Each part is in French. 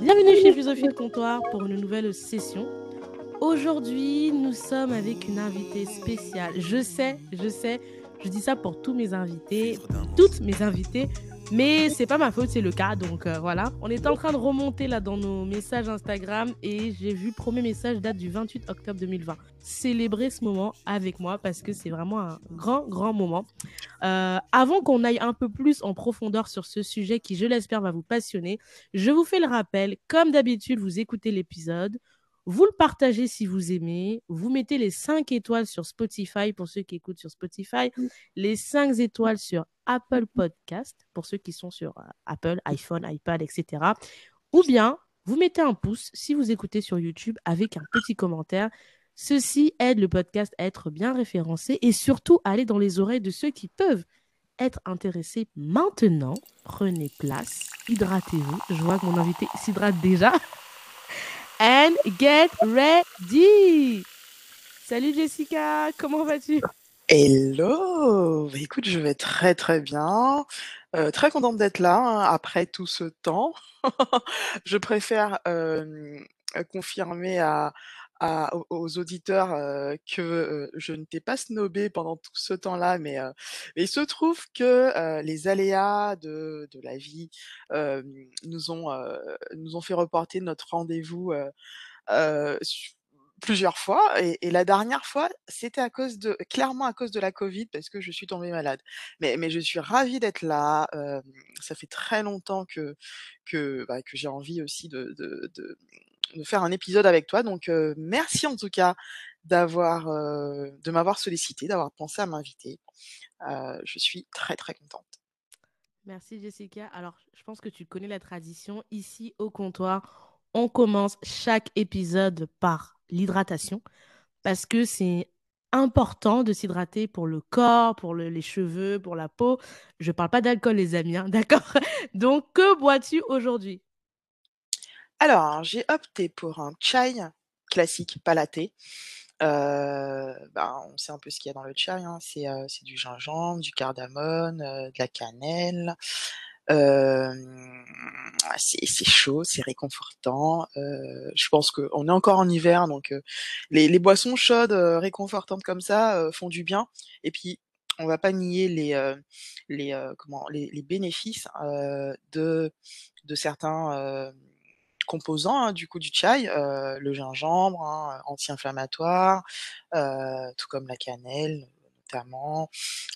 Bienvenue chez Philosophie de Comptoir pour une nouvelle session. Aujourd'hui, nous sommes avec une invitée spéciale. Je sais, je sais, je dis ça pour tous mes invités, toutes mes invitées, mais c'est pas ma faute, c'est le cas. Donc euh, voilà. On est en train de remonter là dans nos messages Instagram et j'ai vu premier message date du 28 octobre 2020. Célébrer ce moment avec moi parce que c'est vraiment un grand, grand moment. Euh, avant qu'on aille un peu plus en profondeur sur ce sujet qui, je l'espère, va vous passionner, je vous fais le rappel. Comme d'habitude, vous écoutez l'épisode. Vous le partagez si vous aimez. Vous mettez les 5 étoiles sur Spotify pour ceux qui écoutent sur Spotify. Les 5 étoiles sur Apple Podcast pour ceux qui sont sur euh, Apple, iPhone, iPad, etc. Ou bien, vous mettez un pouce si vous écoutez sur YouTube avec un petit commentaire. Ceci aide le podcast à être bien référencé et surtout à aller dans les oreilles de ceux qui peuvent être intéressés maintenant. Prenez place, hydratez-vous. Je vois que mon invité s'hydrate déjà. And get ready. Salut Jessica, comment vas-tu? Hello! Bah, écoute, je vais très, très bien. Euh, très contente d'être là, hein, après tout ce temps. Je préfère, confirmer à aux auditeurs, que, je ne t'ai pas snobé pendant tout ce temps-là, mais, il se trouve que, les aléas de de la vie, nous ont, nous ont fait reporter notre rendez-vous, plusieurs fois et, et, la dernière fois, c'était à cause de clairement à cause de la Covid parce que je suis tombée malade. Mais, mais je suis ravie d'être là. Euh, ça fait très longtemps que que, bah, que j'ai envie aussi de, de, de, de, faire un épisode avec toi. Donc euh, merci en tout cas d'avoir euh, de m'avoir sollicité, d'avoir pensé à m'inviter. je suis très très contente. Merci Jessica. Alors, je pense que tu connais la tradition. Ici au comptoir, on commence chaque épisode par l'hydratation parce que c'est important de s'hydrater pour le corps, pour les cheveux, pour la peau. Je parle pas d'alcool, les amis, hein, d'accord? Donc, que bois-tu aujourd'hui? Alors, j'ai opté pour un chai classique, pas latte. Euh, ben, on sait un peu ce qu'il y a dans le chai. Hein. Euh, c'est du gingembre, du cardamone, euh, de la cannelle, c'est chaud, c'est réconfortant. Euh, je pense qu'on est encore en hiver, donc les, les, boissons chaudes, réconfortantes comme ça font du bien. Et puis, on va pas nier les, les, comment, les, les bénéfices de, de certains composants hein, du coup du chai, le gingembre, hein, anti-inflammatoire, tout comme la cannelle notamment.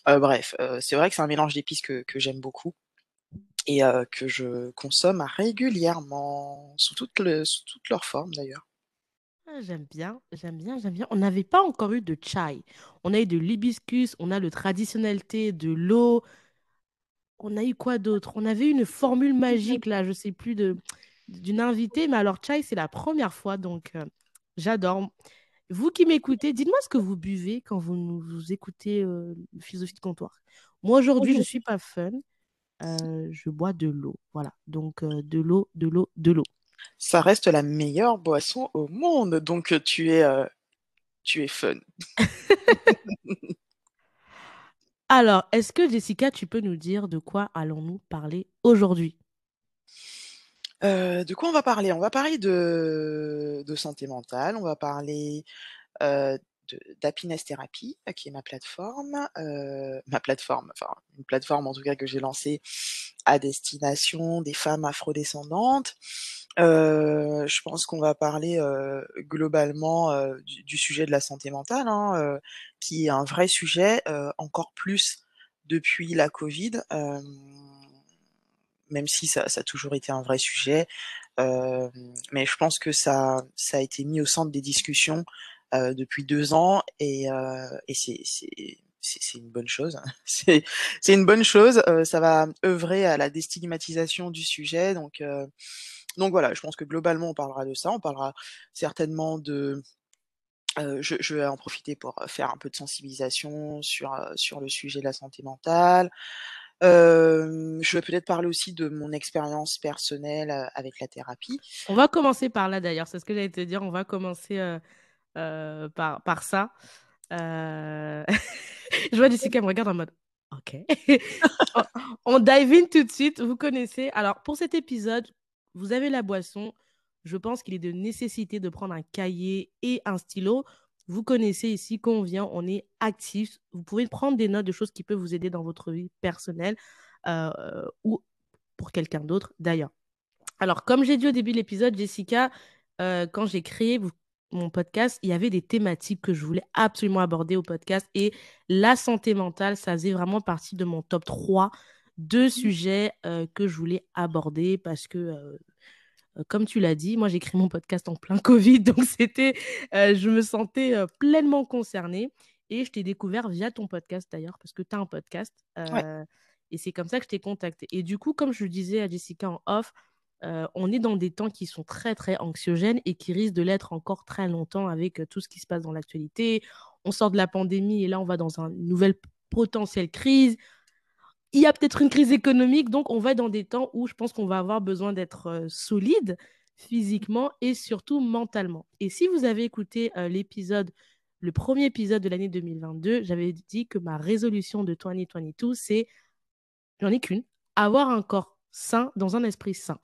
bref, c'est vrai que c'est un mélange d'épices que, que j'aime beaucoup et que je consomme régulièrement, sous toutes, le, sous toutes leurs formes d'ailleurs. Ah, j'aime bien, j'aime bien, j'aime bien. On n'avait pas encore eu de chai. On a eu de l'hibiscus, on a le traditionnel thé, de l'eau. On a eu quoi d'autre? On avait une formule magique là, je sais plus de d'une invitée, mais alors chai c'est la première fois, donc j'adore. Vous qui m'écoutez, dites-moi ce que vous buvez quand vous, nous écoutez euh, Philosophie de comptoir. Moi aujourd'hui, je ne suis pas fun. Euh, je bois de l'eau. Voilà. Donc, euh, de l'eau, de l'eau, de l'eau. Ça reste la meilleure boisson au monde. Donc, euh, tu es, tu es fun. Alors, est-ce que Jessica, tu peux nous dire de quoi allons-nous parler aujourd'hui? De quoi on va parler? On va parler de, de santé mentale, on va parler d'Happiness Therapy, euh, qui est ma plateforme, euh, ma plateforme, enfin une plateforme en tout cas que j'ai lancée à destination des femmes afrodescendantes. Euh, je pense qu'on va parler euh, globalement euh, du, sujet de la santé mentale, hein, euh, qui est un vrai sujet, encore plus depuis la Covid, même si ça, a toujours été un vrai sujet. mais je pense que ça, a été mis au centre des discussions euh, depuis deux ans et, euh, c'est une bonne chose. c'est une bonne chose. Euh, ça va œuvrer à la déstigmatisation du sujet. Donc, euh, voilà, je pense que globalement, on parlera de ça. On parlera certainement de... Euh, je, je, vais en profiter pour faire un peu de sensibilisation sur le sujet de la santé mentale. Je vais peut-être parler aussi de mon expérience personnelle avec la thérapie. On va commencer par là d'ailleurs, c'est ce que j'allais te dire. On va commencer par, ça. Je vois Jessica me regarde en mode OK. on dive in tout de suite. Vous connaissez. Alors, pour cet épisode, vous avez la boisson, je pense qu'il est de nécessité de prendre un cahier et un stylo. Vous connaissez ici quand on vient, on est actif. Vous pouvez prendre des notes de choses qui peuvent vous aider dans votre vie personnelle euh, ou pour quelqu'un d'autre d'ailleurs. Alors, comme j'ai dit au début de l'épisode, Jessica, euh, quand j'ai créé mon podcast, il y avait des thématiques que je voulais absolument aborder au podcast et la santé mentale, ça faisait vraiment partie de mon top 3 de mmh. sujets euh, que je voulais aborder parce que comme tu l'as dit, moi j'ai créé mon podcast en plein Covid, donc c'était, je me sentais pleinement concernée. Et je t'ai découvert via ton podcast d'ailleurs, parce que tu as un podcast. Et c'est comme ça que je t'ai contacté. Et du coup, comme je le disais à Jessica en off, on est dans des temps qui sont très, très anxiogènes et qui risquent de l'être encore très longtemps avec tout ce qui se passe dans l'actualité. On sort de la pandémie et là, on va dans une nouvelle potentielle crise. Il y a peut-être une crise économique, donc on va dans des temps où je pense qu'on va avoir besoin d'être euh, solide physiquement et surtout mentalement. Et si vous avez écouté l'épisode, le premier épisode de l'année 2022, j'avais dit que ma résolution de 2022, c'est, j'en ai qu'une, avoir un corps sain dans un esprit sain.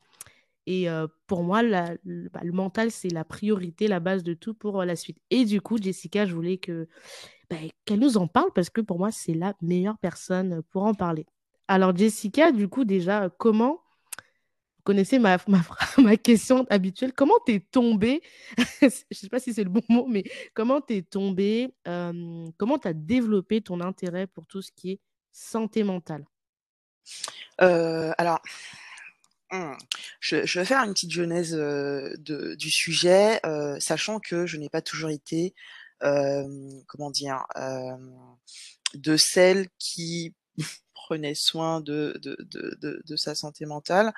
Et euh, pour moi, bah, le, mental, c'est la priorité, la base de tout pour euh, la suite. Et du coup, Jessica, je voulais que bah, qu'elle nous en parle parce que pour moi, c'est la meilleure personne pour en parler. Alors, Jessica, du coup, déjà, comment vous connaissez ma, ma, question habituelle. Comment t'es tombée Je ne sais pas si c'est le bon mot, mais comment t'es tombée euh, Comment t'as développé ton intérêt pour tout ce qui est santé mentale? Alors, Mmh. Je, vais faire une petite genèse du sujet, sachant que je n'ai pas toujours été, comment dire, de celle qui prenait soin de, de, sa santé mentale.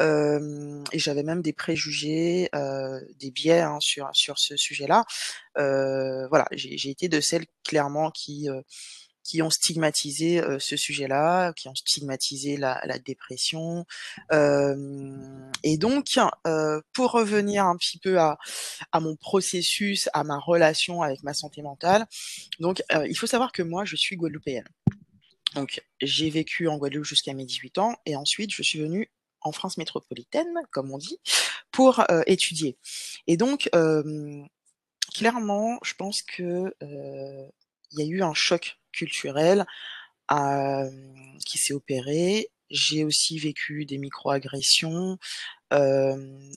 et j'avais même des préjugés, des biais hein, sur, sur ce sujet-là. voilà, j'ai été de celles clairement qui qui ont stigmatisé ce sujet-là, qui ont stigmatisé la, dépression. et donc, pour revenir un petit peu à, à, mon processus, à ma relation avec ma santé mentale, donc il faut savoir que moi, je suis guadeloupéenne. Donc, j'ai vécu en Guadeloupe jusqu'à mes 18 ans, et ensuite, je suis venue en France métropolitaine, comme on dit, pour étudier. Et donc, clairement, je pense que il y a eu un choc culturel qui s'est opéré. J'ai aussi vécu des microagressions,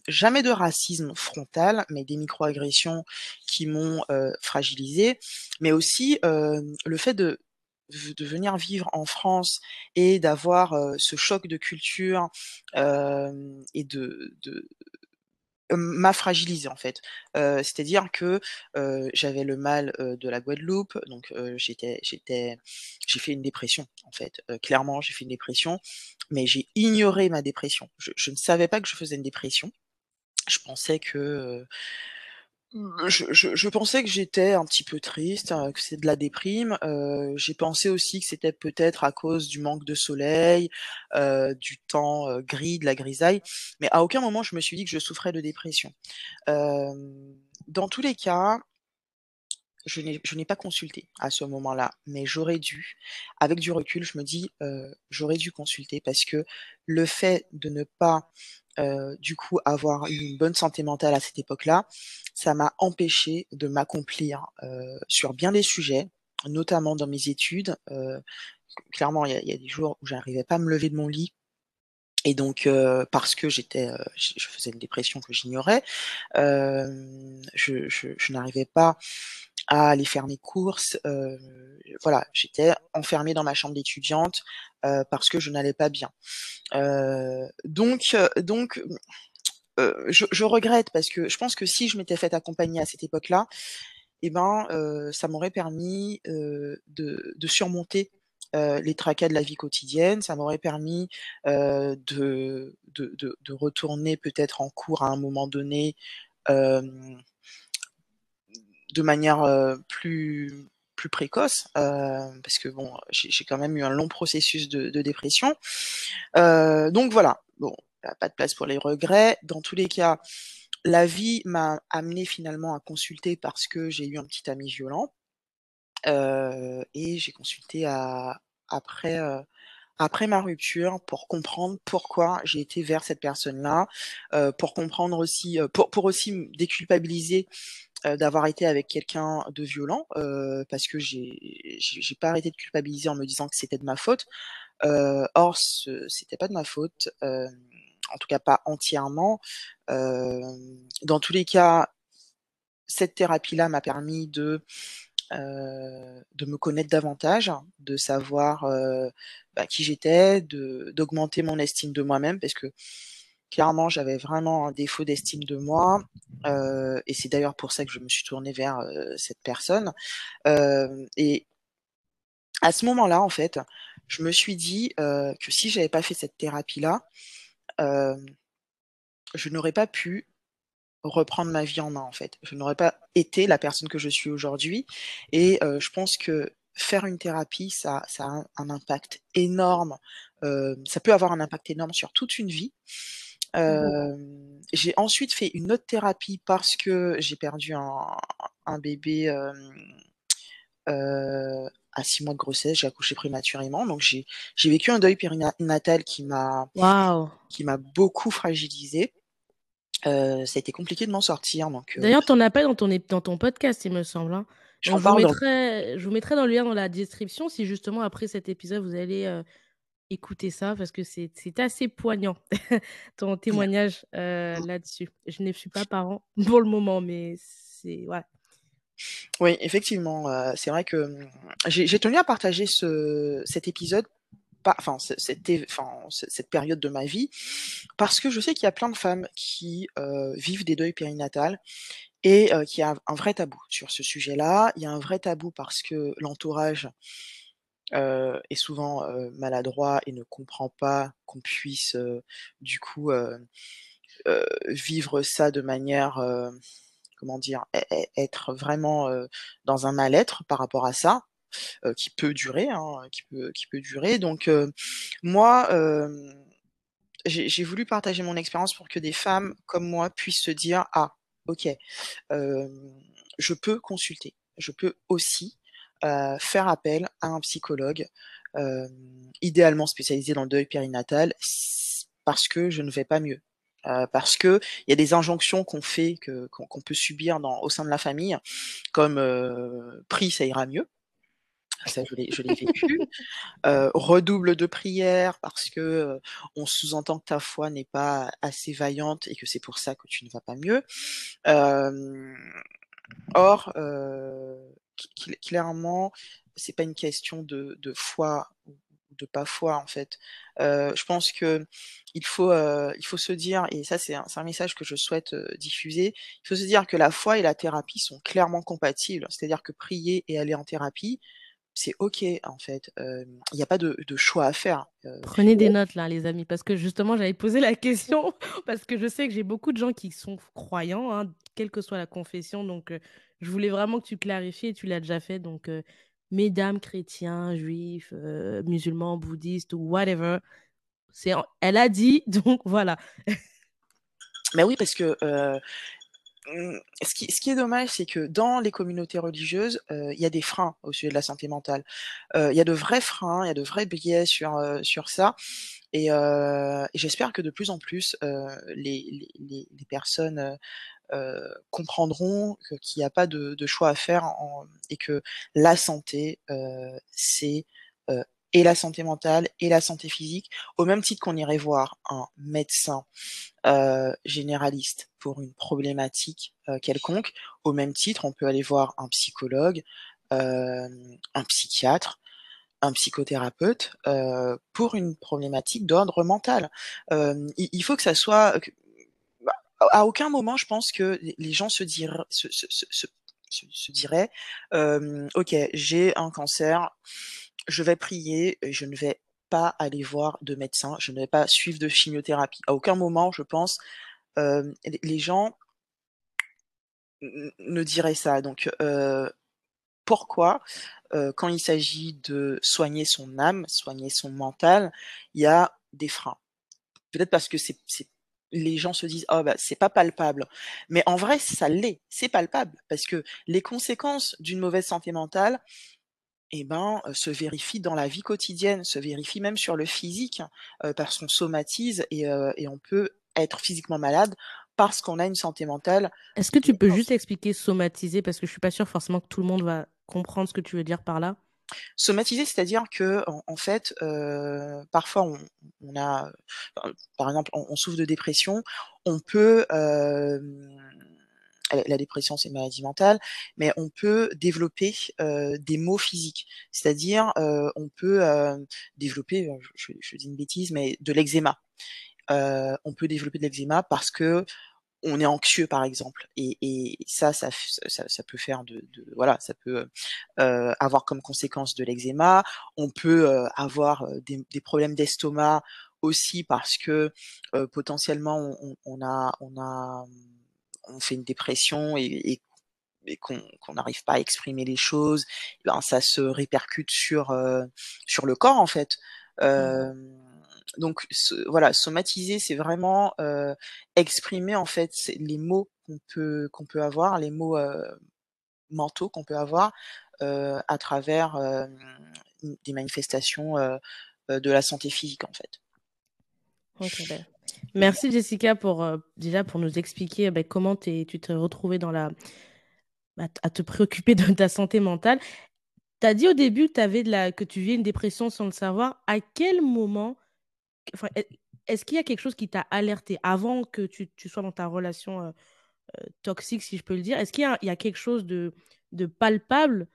jamais de racisme frontal, mais des microagressions qui m'ont fragilisé, mais aussi le fait de de venir vivre en France et d'avoir ce choc de culture et de, de, m'a fragilisé en fait. C'est-à-dire que j'avais le mal de la Guadeloupe, donc j'étais, j'étais, j'ai fait une dépression en fait. clairement, j'ai fait une dépression, mais j'ai ignoré ma dépression. Je, je, ne savais pas que je faisais une dépression. Je pensais que Mmh, je pensais que j'étais un petit peu triste, hein, que c'est de la déprime. j'ai pensé aussi que c'était peut-être à cause du manque de soleil, du temps, gris, de la grisaille, mais à aucun moment je me suis dit que je souffrais de dépression. dans tous les cas je n'ai pas consulté à ce moment-là, mais j'aurais dû. Avec du recul, je me dis, j'aurais dû consulter parce que le fait de ne pas du coup avoir une bonne santé mentale à cette époque-là, ça m'a empêché de m'accomplir sur bien des sujets, notamment dans mes études. clairement, il y, a des jours où j'arrivais pas à me lever de mon lit. Et donc, parce que j'étais, je faisais une dépression que j'ignorais, je, je n'arrivais pas à aller faire mes courses. voilà, j'étais enfermée dans ma chambre d'étudiante parce que je n'allais pas bien. donc, donc, je, je, regrette parce que je pense que si je m'étais fait accompagner à cette époque-là, eh ben, ça m'aurait permis de, de, surmonter les tracas de la vie quotidienne, ça m'aurait permis de, de, de, retourner peut-être en cours à un moment donné de manière plus plus précoce parce que bon j'ai quand même eu un long processus de, dépression. Donc voilà. Bon pas de place pour les regrets. Dans tous les cas la vie m'a amené finalement à consulter parce que j'ai eu un petit ami violent. Et j'ai consulté à, après après ma rupture pour comprendre pourquoi j'ai été vers cette personne-là, pour comprendre aussi, pour pour aussi déculpabiliser, d'avoir été avec quelqu'un de violent, heu, parce que j'ai pas arrêté de culpabiliser en me disant que c'était de ma faute. Heu, or ce c'était pas de ma faute, hem, en tout cas pas entièrement. Dans tous les cas, cette thérapie-là m'a permis de, de me connaître davantage, de savoir, bah, qui j'étais, d'augmenter mon estime de moi-même parce que clairement j'avais vraiment un défaut d'estime de moi, heu et c'est d'ailleurs pour ça que je me suis tournée vers, heu, cette personne. Hem et à ce moment-là, en fait, je me suis dit, heu, que si j'avais pas fait cette thérapie-là, hem, je n'aurais pas pu reprendre ma vie en main, en fait. Je n'aurais pas été la personne que je suis aujourd'hui et heu, je pense que faire une thérapie, ça ça a un un impact énorme, ça peut avoir un impact énorme sur toute une vie. Hem, j'ai ensuite fait une autre thérapie parce que j'ai perdu un un bébé, à 6 mois de grossesse, j'ai accouché prématurément, donc j'ai vécu un deuil périna natal qui m'a Waouh! qui m'a beaucoup fragilisée. Heu, ça a été compliqué de m'en sortir donc D'ailleurs, tu en as parlé dans ton ép dans ton podcast, il me semble, hein. Donc je vous dans mettrai je vous mettrai dans le lien dans la description si justement après cet épisode vous allez, écouter ça parce que c'est assez poignant ton témoignage, Mmh. là-dessus. Je ne suis pas parent pour le moment, mais c'est ouais. Oui, effectivement, c'est vrai que, mmh, j'ai tenu à partager ce cet épisode, enfin cette période de ma vie, parce que je sais qu'il y a plein de femmes qui, vivent des deuils périnatals et qu'il y a un vrai tabou sur ce sujet-là. Il y a un vrai tabou parce que l'entourage, heu, est souvent, heu, maladroit et ne comprend pas qu'on puisse, heu, du coup, vivre ça de manière, comment dire? ê ê être vraiment, dans un mal-être par rapport à ça, qui peut durer, hein, qui peut qui peut durer donc moi, j'ai voulu partager mon expérience pour que des femmes comme moi puissent se dire: «Ah OK, je peux consulter. Je peux aussi, faire appel à un psychologue», hem, idéalement spécialisé dans le deuil périnatal parce que je ne vais pas mieux. Heu, parce qu'il y a des injonctions qu'on fait que qu'on peut subir dans au sein de la famille comme, heu: «Prie, ça ira mieux». Ça je l'ai je vécu. Heu: «Redouble de prière parce que, heu, on sous-entend que ta foi n'est pas assez vaillante et que c'est pour ça que tu ne vas pas mieux». Or, clairement, c'est pas une question de de foi ou de pas foi, en fait. Heu, je pense qu'il faut, heu, il faut se dire et ça c'est un message que je souhaite, heu, diffuser. Il faut se dire que la foi et la thérapie sont clairement compatibles. C'est-à-dire que prier et aller en thérapie, c'est OK, en fait. Il y a pas de de choix à faire. Prenez des notes là, les amis, parce que justement j'allais poser la question parce que je sais que j'ai beaucoup de gens qui sont croyants, hein, quelle que soit la confession donc je voulais vraiment que tu clarifies et tu l'as déjà fait donc heu, mesdames chrétiens, juifs, heu, musulmans, bouddhistes ou whatever, c'est elle a dit donc voilà. Mais oui, parce que, heu, mmh, ce qui est dommage, c'est que dans les communautés religieuses, il y a des freins au sujet de la santé mentale. Il y a de vrais freins, il y a de vrais biais sur, sur ça et j'espère que de plus en plus, les les personnes, comprendront que qu'il y a pas de choix à faire et que la santé, heu, c'est, heu, et la santé mentale et la santé physique. Au même titre qu'on irait voir un médecin, généraliste pour une problématique, quelconque, au même titre, on peut aller voir un psychologue, un psychiatre, un psychothérapeute, pour une problématique d'ordre mental. Il faut que ça soit à aucun moment je pense que les gens se se diraient, «OK, j'ai un cancer, je vais prier je ne vais pas aller voir de médecin, je ne vais pas suivre de chimiothérapie». À aucun moment, je pense, les gens ne diraient ça donc pourquoi, quand il s'agit de soigner son âme, soigner son mental, il y a des freins? Peut-être parce que c'est les gens se disent: «Oh bah, c'est pas palpable», mais en vrai ça l'est, c'est palpable parce que les conséquences d'une mauvaise santé mentale et ben, heu, se vérifie dans la vie quotidienne, se vérifie même sur le physique, heu, parce qu'on somatise et heu et on peut être physiquement malade parce qu'on a une santé mentale Est-ce que tu peux juste expliquer somatiser? Parce que je suis pas sûre forcément que tout le monde va comprendre ce que tu veux dire par là. Somatiser, c'est-à-dire qu'en en fait, heu, parfois on a, par exemple, on souffre de dépression, on peut, hem, la dépression, c'est maladie mentale, mais on peut développer, heu, des maux physiques. C'est-à-dire, heu, on peut, heu, développer, je je une bêtise, mais de l'eczéma. Heu, on peut développer de l'eczéma parce qu'on est anxieux, par exemple et et ça, ça f ça ça peut faire de de voilà, ça peut, heu avoir comme conséquence de l'eczéma. On peut, heu, avoir, des des problèmes d'estomac aussi parce que, potentiellement on on on a on a, on fait une dépression et et et qu'on n'arrive pas à exprimer les choses, ben, ça se répercute sur, sur le corps, en fait. Mmh. Donc se voilà, somatiser, c'est vraiment, exprimer, en fait, les maux qu'on peut qu'on peut avoir, les heu, mentaux qu'on peut avoir, à travers, des manifestations, de la santé physique, en fait. Voilà. merci Jessica pour, déjà pour nous expliquer, beh, comment tu es tu t'es retrouvée dans la à te préoccuper de ta santé mentale. Tu as dit au début que tu avais de la que tu vivais une dépression sans le savoir. À quel moment enfin, est-ce qu'il y a quelque chose qui t'a alertée avant que tu tu sois dans ta relation, heu heu, toxique, si je peux le dire? Est-ce qu'il y a il y a quelque chose de de palpable?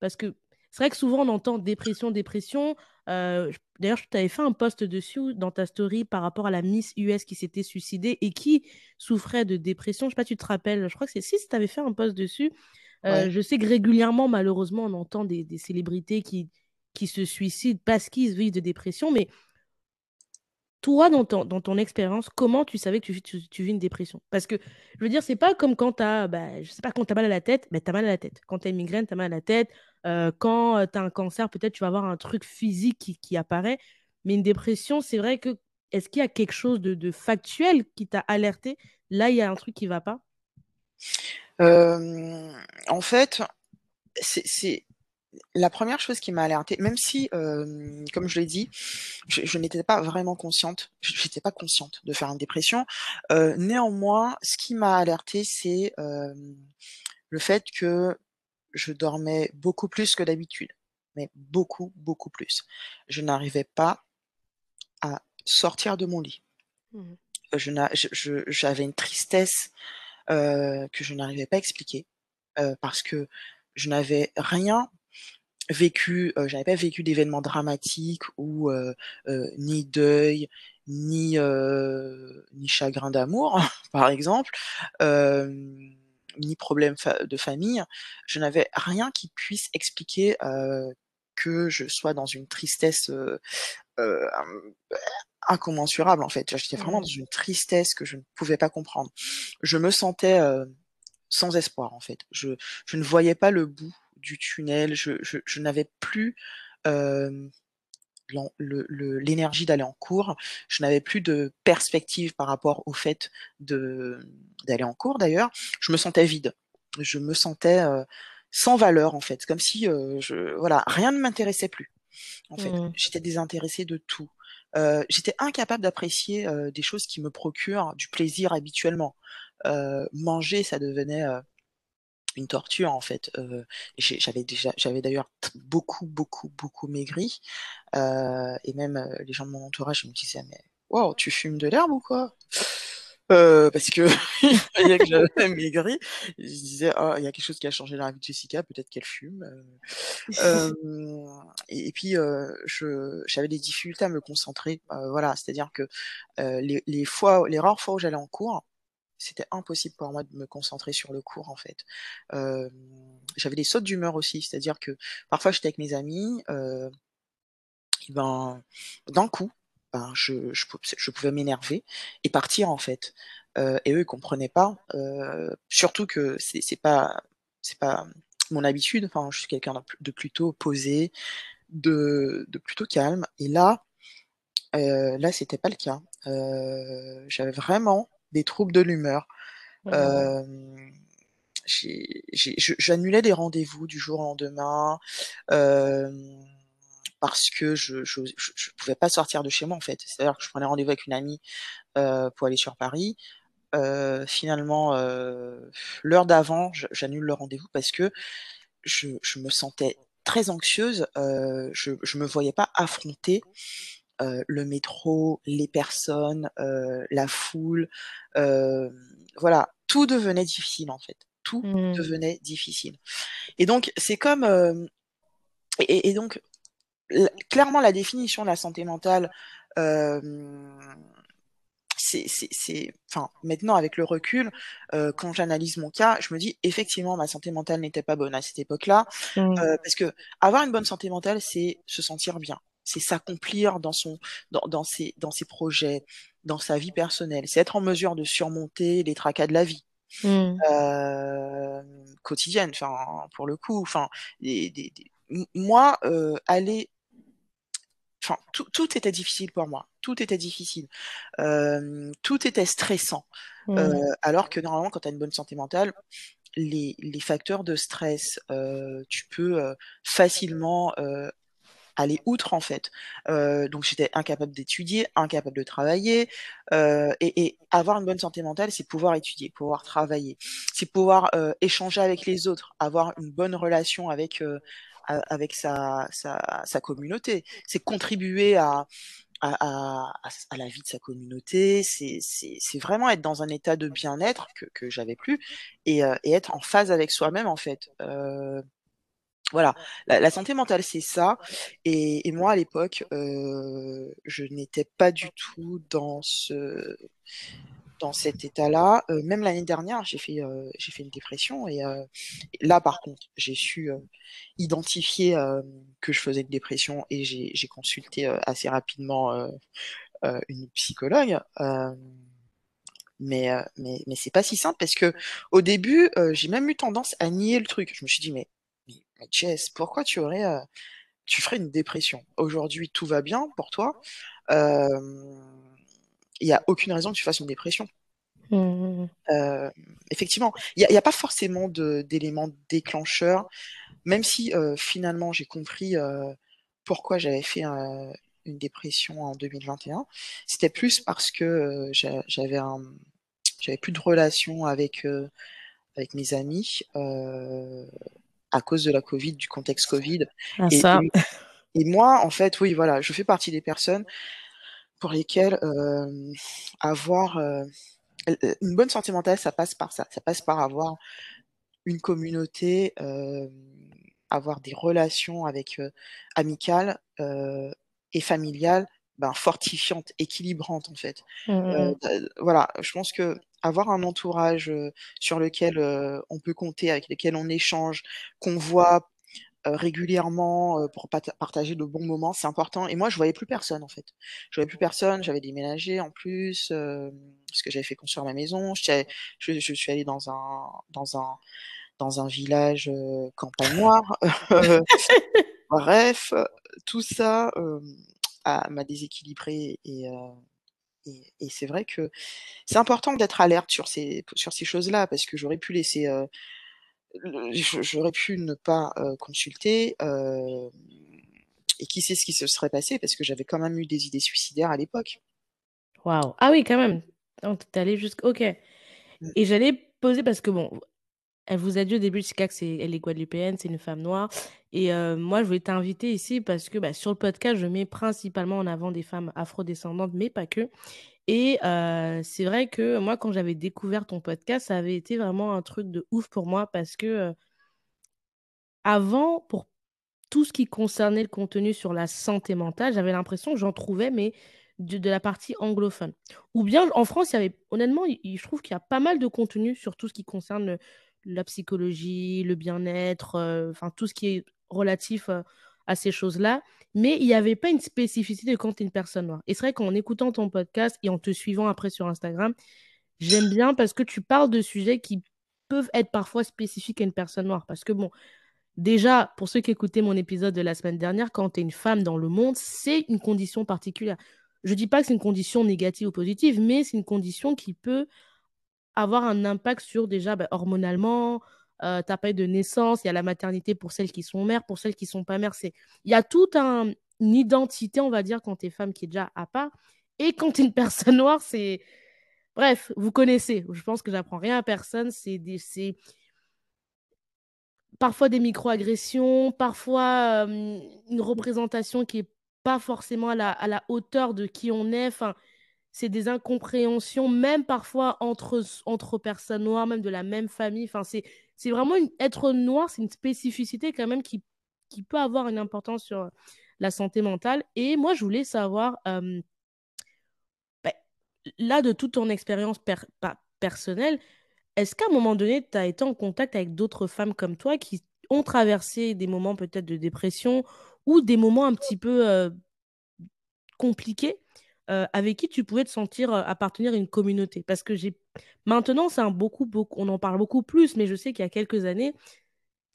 Parce que c'est vrai que souvent on entend dépression, dépression, heu, j d'ailleurs, tu avais fait un post dessus dans ta story par rapport à la Miss US qui s'était suicidée et qui souffrait de dépression. Je sais pas si tu te rappelles? Je crois que c'est si, tu avais fait un post dessus. Ouais. Je sais que régulièrement, malheureusement, on entend des des célébrités qui qui se suicident parce qu'ils vivent de dépression, mais toi, dans ton expérience, comment tu savais que tu vis une dépression? Parce que, je veux dire, c'est pas comme quand tu as, bah, je sais pas, quand tu as mal à la tête, bah, tu as mal à la tête. Quand tu as une migraine, tu as mal à la tête. Heu, quand, heu, tu as un cancer, peut-être tu vas avoir un truc physique qui apparaît. Mais une dépression, c'est vrai que est-ce qu'il y a quelque chose de factuel qui t'a alertée? Là, il y a un truc qui va pas? En fait, c'est la 1re chose qui m'a alertée, même si, hem, comme je l'ai dit, je je n'étais pas vraiment consciente, j'étais pas consciente de faire une dépression. Heu, néanmoins, ce qui m'a alertée, c'est, hem, le fait que je dormais beaucoup plus que d'habitude, mais beaucoup, beaucoup plus. Je n'arrivais pas à sortir de mon lit. Mmh mh. Je j'avais une tristesse, que je n'arrivais pas à expliquer, parce que je n'avais rien vécu, heu, j'avais pas vécu d'événements dramatiques ou heu heu, ni deuil, ni, heu, ni chagrin d'amour, par exemple, hem, ni problème fa de famille. Je n'avais rien qui puisse expliquer, heu, que je sois dans une tristesse, incommensurable, en fait. J'étais vraiment dans une tristesse que je ne pouvais pas comprendre. Je me sentais, sans espoir, en fait. Je je ne voyais pas le bout du tunnel. Je je je n'avais plus, l'énergie d'aller en cours. Je n'avais plus de perspective par rapport au fait de d'aller en cours, d'ailleurs. Je me sentais vide. Je me sentais, sans valeur, en fait, comme si, je voilà, rien ne m'intéressait plus, en fait. Mmh. J'étais désintéressée de tout. J'étais incapable d'apprécier, des choses qui me procurent du plaisir habituellement. Manger, ça devenait, une torture, en fait. J'ai j'avais déjà j'avais d'ailleurs beaucoup, beaucoup, beaucoup maigri, heu et même, heu, les gens de mon entourage me disaient: «Mais waouh, tu fumes de l'herbe ou quoi?» parce qu'ils voyaient que j'avais maigri. Se disaient: «Oh, il y a quelque chose qui a changé dans la vie de Jessica, peut-être qu'elle fume», et puis, je j'avais des difficultés à me concentrer, voilà. C'est-à-dire que, les les fois les rares fois où j'allais en cours, c'était impossible pour moi de me concentrer sur le cours, en fait. Hem, j'avais des sautes d'humeur aussi, c'est-à-dire que parfois j'étais avec mes amis, heu et ben, d'un coup, ben, je je pou je pouvais m'énerver et partir, en fait. Heu et eux, ils comprenaient pas, surtout que c'est c'est pas c'est pas mon habitude. Enfin, je suis quelqu'un de plutôt posé, de de plutôt calme et là, là, c'était pas le cas. J'avais vraiment des troubles de l'humeur. Mmh. J'annulais des rendez-vous du jour au lendemain, parce que je je je pouvais pas sortir de chez moi, en fait. C'est-à-dire que je prenais rendez-vous avec une amie, pour aller sur Paris. finalement, l'heure d'avant, j'annule le rendez-vous parce que je je me sentais très anxieuse, je je me voyais pas affronter, le métro, les personnes, la foule, voilà, tout devenait difficile, en fait. Tout mmh. devenait difficile et donc c'est comme, et donc clairement la définition de la santé mentale, c'est, enfin, maintenant avec le recul, quand j'analyse mon cas, je me dis effectivement ma santé mentale n'était pas bonne à cette époque-là, mmh. parce que avoir une bonne santé mentale, c'est se sentir bien, c'est s'accomplir dans son, dans, dans ses, dans ses projets, dans sa vie personnelle, c'est être en mesure de surmonter les tracas de la vie. Mmh. quotidienne, enfin pour le coup, enfin, moi aller enfin, tout, tout, était difficile pour moi. Tout était difficile. Euh, tout était stressant. Mmh. Euh, alors que normalement, quand tu as une bonne santé mentale, les, les facteurs de stress, euh, tu peux euh, facilement euh, aller outre en fait. Euh, donc j'étais incapable d'étudier, incapable de travailler, euh, et, et, avoir une bonne santé mentale, c'est pouvoir étudier, pouvoir travailler, c'est pouvoir euh, échanger avec les autres, avoir une bonne relation avec avec sa, sa, sa communauté. C'est contribuer à, à, à, à, la vie de sa communauté. C'est vraiment être dans un état de bien-être que, que j'avais plus et, euh, et, être en phase avec soi-même en fait. Euh, voilà, la, la, santé mentale c'est ça. Et, et, moi à l'époque, euh, je n'étais pas du tout dans ce dans cet état-là. Euh, même l'année dernière, j'ai fait, euh, j'ai fait une dépression et euh, là, par contre, j'ai su identifier que je faisais une dépression et j'ai consulté assez rapidement une psychologue. mais mais, mais c'est pas si simple parce que au début, j'ai même eu tendance à nier le truc. Je me suis dit mais, mais, Jess, pourquoi tu aurais tu ferais une dépression? Aujourd'hui, tout va bien pour toi. Euh, il n'y a aucune raison que tu fasses une dépression. Mmh. Euh, effectivement, il n'y a, a, pas forcément d'éléments déclencheurs, même si euh, finalement j'ai compris euh, pourquoi j'avais fait une dépression en 2021. C'était plus parce que j'avais un, j'avais plus de relation avec avec mes amis à cause de la Covid, du contexte Covid. Ah, et, ça. et, moi, en fait, oui, voilà, je fais partie des personnes pour lesquelles euh, avoir euh, une bonne santé mentale, ça passe par ça. Ça passe par avoir une communauté, euh, avoir des relations avec amicales et familiales, ben, fortifiantes, équilibrantes en fait. Mmh, mmh, mmh. voilà, je pense que avoir un entourage sur lequel on peut compter, avec lequel on échange, qu'on voit euh, régulièrement euh, pour partager de bons moments, c'est important. Et moi, je voyais plus personne en fait. Je voyais plus personne. J'avais déménagé en plus euh, parce que j'avais fait construire ma maison. Je, je, je suis allée dans un dans un dans un village campagnoir. Bref, tout ça m'a déséquilibré et, et, et c'est vrai que c'est important d'être alerte sur ces sur ces choses-là parce que j'aurais pu laisser j'aurais pu ne pas consulter. et qui sait ce qui se serait passé parce que j'avais quand même eu des idées suicidaires à l'époque. Waouh. Ah oui, quand même. Donc, tu allé jusqu'à. Ok. Mmh. Et j'allais poser parce que, bon, elle vous a dit au début, Chica, que elle est guadeloupéenne, c'est une femme noire. Et moi, je voulais t'inviter ici parce que bah, sur le podcast, je mets principalement en avant des femmes afrodescendantes, mais pas que. Et c'est vrai que moi, quand j'avais découvert ton podcast, ça avait été vraiment un truc de ouf pour moi parce que avant, pour tout ce qui concernait le contenu sur la santé mentale, j'avais l'impression que j'en trouvais, mais de, la partie anglophone. Ou bien en France, honnêtement, je trouve qu'il y a pas mal de contenu sur tout ce qui concerne la psychologie, le bien-être, enfin tout ce qui est relatif à ces choses-là mais il n'y avait pas une spécificité quand tu es une personne noire. Et c'est vrai qu'en écoutant ton podcast et en te suivant après sur Instagram, j'aime bien parce que tu parles de sujets qui peuvent être parfois spécifiques à une personne noire. Parce que bon, déjà, pour ceux qui écoutaient mon épisode de la semaine dernière, quand tu es une femme dans le monde, c'est une condition particulière. Je ne dis pas que c'est une condition négative ou positive, mais c'est une condition qui peut avoir un impact sur déjà bah, hormonalement, euh, pas eu de naissance, il y a la maternité pour celles qui sont mères, pour celles qui sont pas mères. Il y a toute un, une identité, on va dire, quand t'es femme qui est déjà à part. Et quand t'es une personne noire, c'est... Bref, vous connaissez. Je pense que j'apprends rien à personne. C'est parfois des micro-agressions, parfois euh, une représentation qui est pas forcément à la, à la hauteur de qui on est. Enfin, c'est des incompréhensions, même parfois entre, entre personnes noires, même de la même famille. Enfin, c'est, c'est vraiment être noir, c'est une spécificité quand même qui, qui peut avoir une importance sur la santé mentale. Et moi, je voulais savoir, euh, ben, là, de toute ton expérience personnelle, est-ce qu'à un moment donné, tu as été en contact avec d'autres femmes comme toi qui ont traversé des moments peut-être de dépression ou des moments un petit peu euh, compliqués? Euh, avec qui tu pouvais te sentir euh, appartenir à une communauté Parce que j'ai maintenant, c'est un beaucoup, beaucoup, on en parle beaucoup plus, mais je sais qu'il y a quelques années,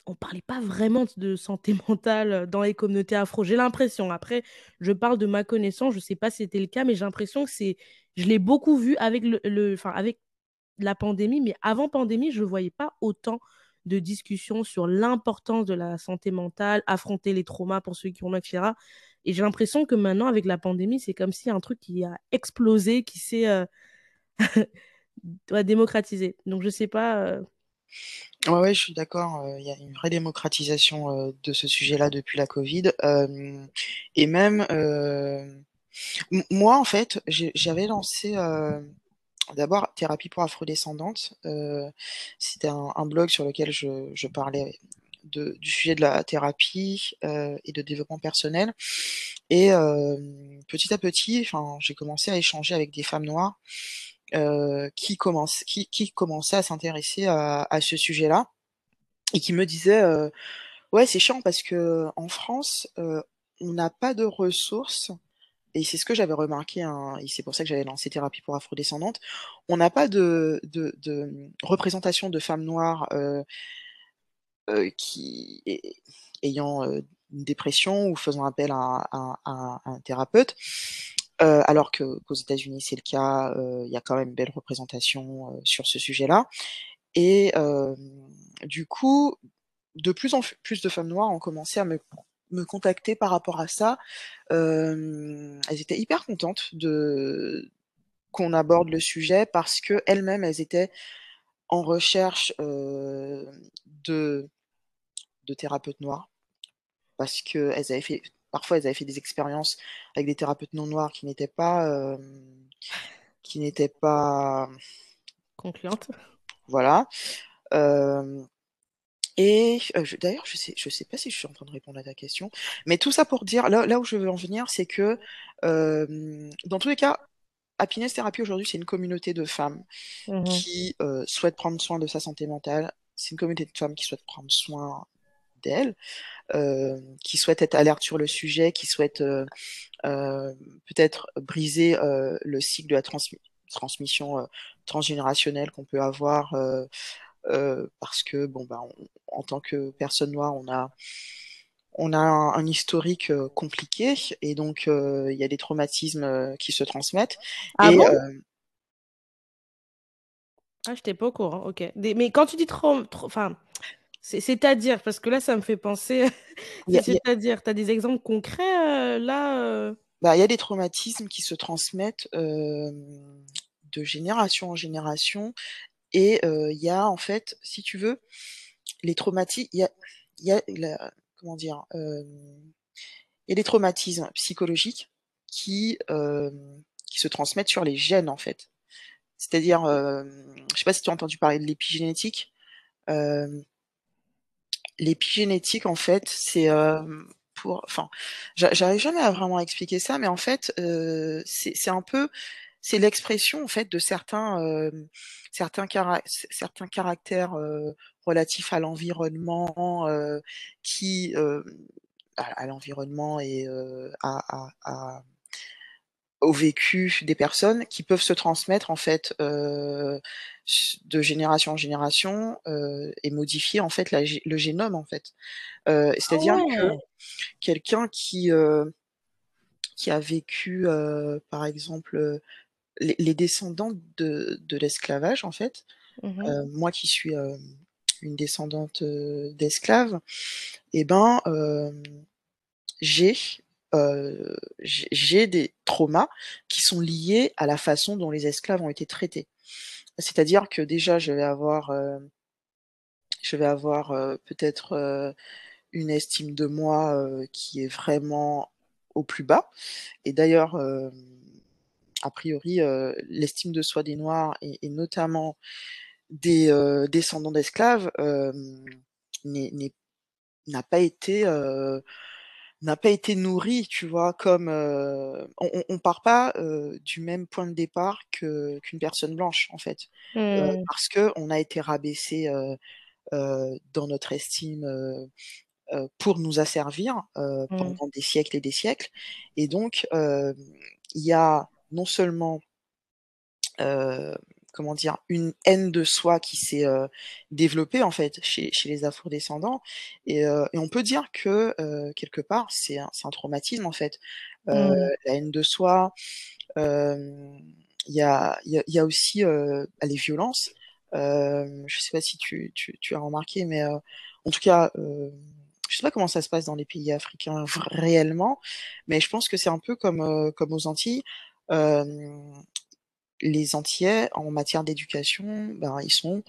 on parlait pas vraiment de santé mentale dans les communautés afro. J'ai l'impression. Après, je parle de ma connaissance. Je sais pas si c'était le cas, mais j'ai l'impression que c'est. Je l'ai beaucoup vu avec le, enfin avec la pandémie, mais avant pandémie, je voyais pas autant de discussions sur l'importance de la santé mentale, affronter les traumas pour ceux qui ont, etc. Et j'ai l'impression que maintenant, avec la pandémie, c'est comme si un truc qui a explosé, qui s'est euh, démocratisé. Donc, je sais pas. Euh... Ouais, ouais, je suis d'accord. Euh, il y a une vraie démocratisation euh, de ce sujet-là depuis la Covid. et même, moi, en fait, j'avais lancé d'abord Thérapie pour Afrodescendantes. C'était un, blog sur lequel je parlais du sujet de la thérapie euh, et de développement personnel. Et euh, petit à petit, j'ai commencé à échanger avec des femmes noires euh, qui, commencent, qui, qui commençaient à s'intéresser à, à, ce sujet-là et qui me disaient ouais c'est chiant parce que en France on n'a pas de ressources et c'est ce que j'avais remarqué, hein, et c'est pour ça que j'avais lancé Thérapie pour Afrodescendantes, on n'a pas de, de, de, représentation de femmes noires euh, euh, qui ayant euh, une dépression ou faisant appel à, un thérapeute. Euh, alors que qu'aux États-Unis c'est le cas, il y a quand même une belle représentation sur ce sujet-là. Et du coup, de plus en plus de femmes noires ont commencé à me, me contacter par rapport à ça. elles étaient hyper contentes de qu'on aborde le sujet parce que elles-mêmes elles étaient en recherche de de thérapeutes noirs parce que elles avaient fait parfois elles avaient fait des expériences avec des thérapeutes non noirs qui n'étaient pas euh, qui n'étaient pas concluantes. Voilà. Euh, et euh, d'ailleurs, je sais, je sais pas si je suis en train de répondre à ta question, mais tout ça pour dire, là, là où je veux en venir, c'est que dans tous les cas, Happiness Therapy aujourd'hui, c'est une communauté de femmes mmh qui souhaitent prendre soin de sa santé mentale. C'est une communauté de femmes qui souhaitent prendre soin euh, qui souhaite être alerte sur le sujet, qui souhaite euh, euh, peut-être briser le cycle de la transmission transgénérationnelle qu'on peut avoir parce que bon bah en tant que personne noire on a on a un, historique compliqué et donc il y a des traumatismes qui se transmettent. Ah et, bon? ah, je t'ai pas au courant, ok. Mais quand tu dis trop, enfin, c'est-à-dire, parce que là, ça me fait penser. C'est-à-dire, tu as des exemples concrets euh, là euh? bah, Il y a des traumatismes qui se transmettent de génération en génération. Et il y a, en fait, si tu veux, les traumatismes. Il y a, comment dire Il y a des traumatismes psychologiques qui, qui se transmettent sur les gènes, en fait. C'est-à-dire, je sais pas si tu as entendu parler de l'épigénétique. L'épigénétique, en fait, c'est pour. Enfin, j'arrive jamais à vraiment expliquer ça, mais en fait, euh, c'est un peu. C'est l'expression en fait de certains certains, certains caractères relatifs à l'environnement qui à, l'environnement et à, à, au vécu des personnes qui peuvent se transmettre en fait euh, de génération en génération euh, et modifier en fait la, le génome en fait. Euh, C'est-à-dire ah que quelqu'un qui qui a vécu par exemple les, les, descendants de, de l'esclavage en fait, mmh moi qui suis une descendante, d'esclaves et ben, hem, j'ai, heu, j'ai des traumas qui sont liés à la façon dont les esclaves ont été traités. C'est-à-dire que déjà je vais avoir, vais avoir, heu, peut-être, une estime de moi, qui est vraiment au plus bas et d'ailleurs, a priori, l'estime de soi des noirs et notamment des, descendants d'esclaves, n'a pas été, n'a pas été nourrie, tu vois? Comme, heu, on on on part pas, heu, du même point de départ que qu'une personne blanche, en fait, heu, Mmh. parce qu'on a été rabaissé, dans notre estime, pour nous asservir, Mmh. pendant des siècles et des siècles et donc il y a non seulement comment dire? Une haine de soi qui s'est, heu, développée en fait chez chez les afro-descendants et heu et on peut dire que, heu, quelque part c'est un un traumatisme en fait. Heu, Mmh. la haine de soi, il y a y a il y a aussi, bah, les violences. Je sais pas si tu tu tu as remarqué mais en tout cas, je sais pas comment ça se passe dans les pays africains réellement, mais je pense que c'est un peu comme, comme aux Antilles. Les Antillais en matière d'éducation, ben, ils sont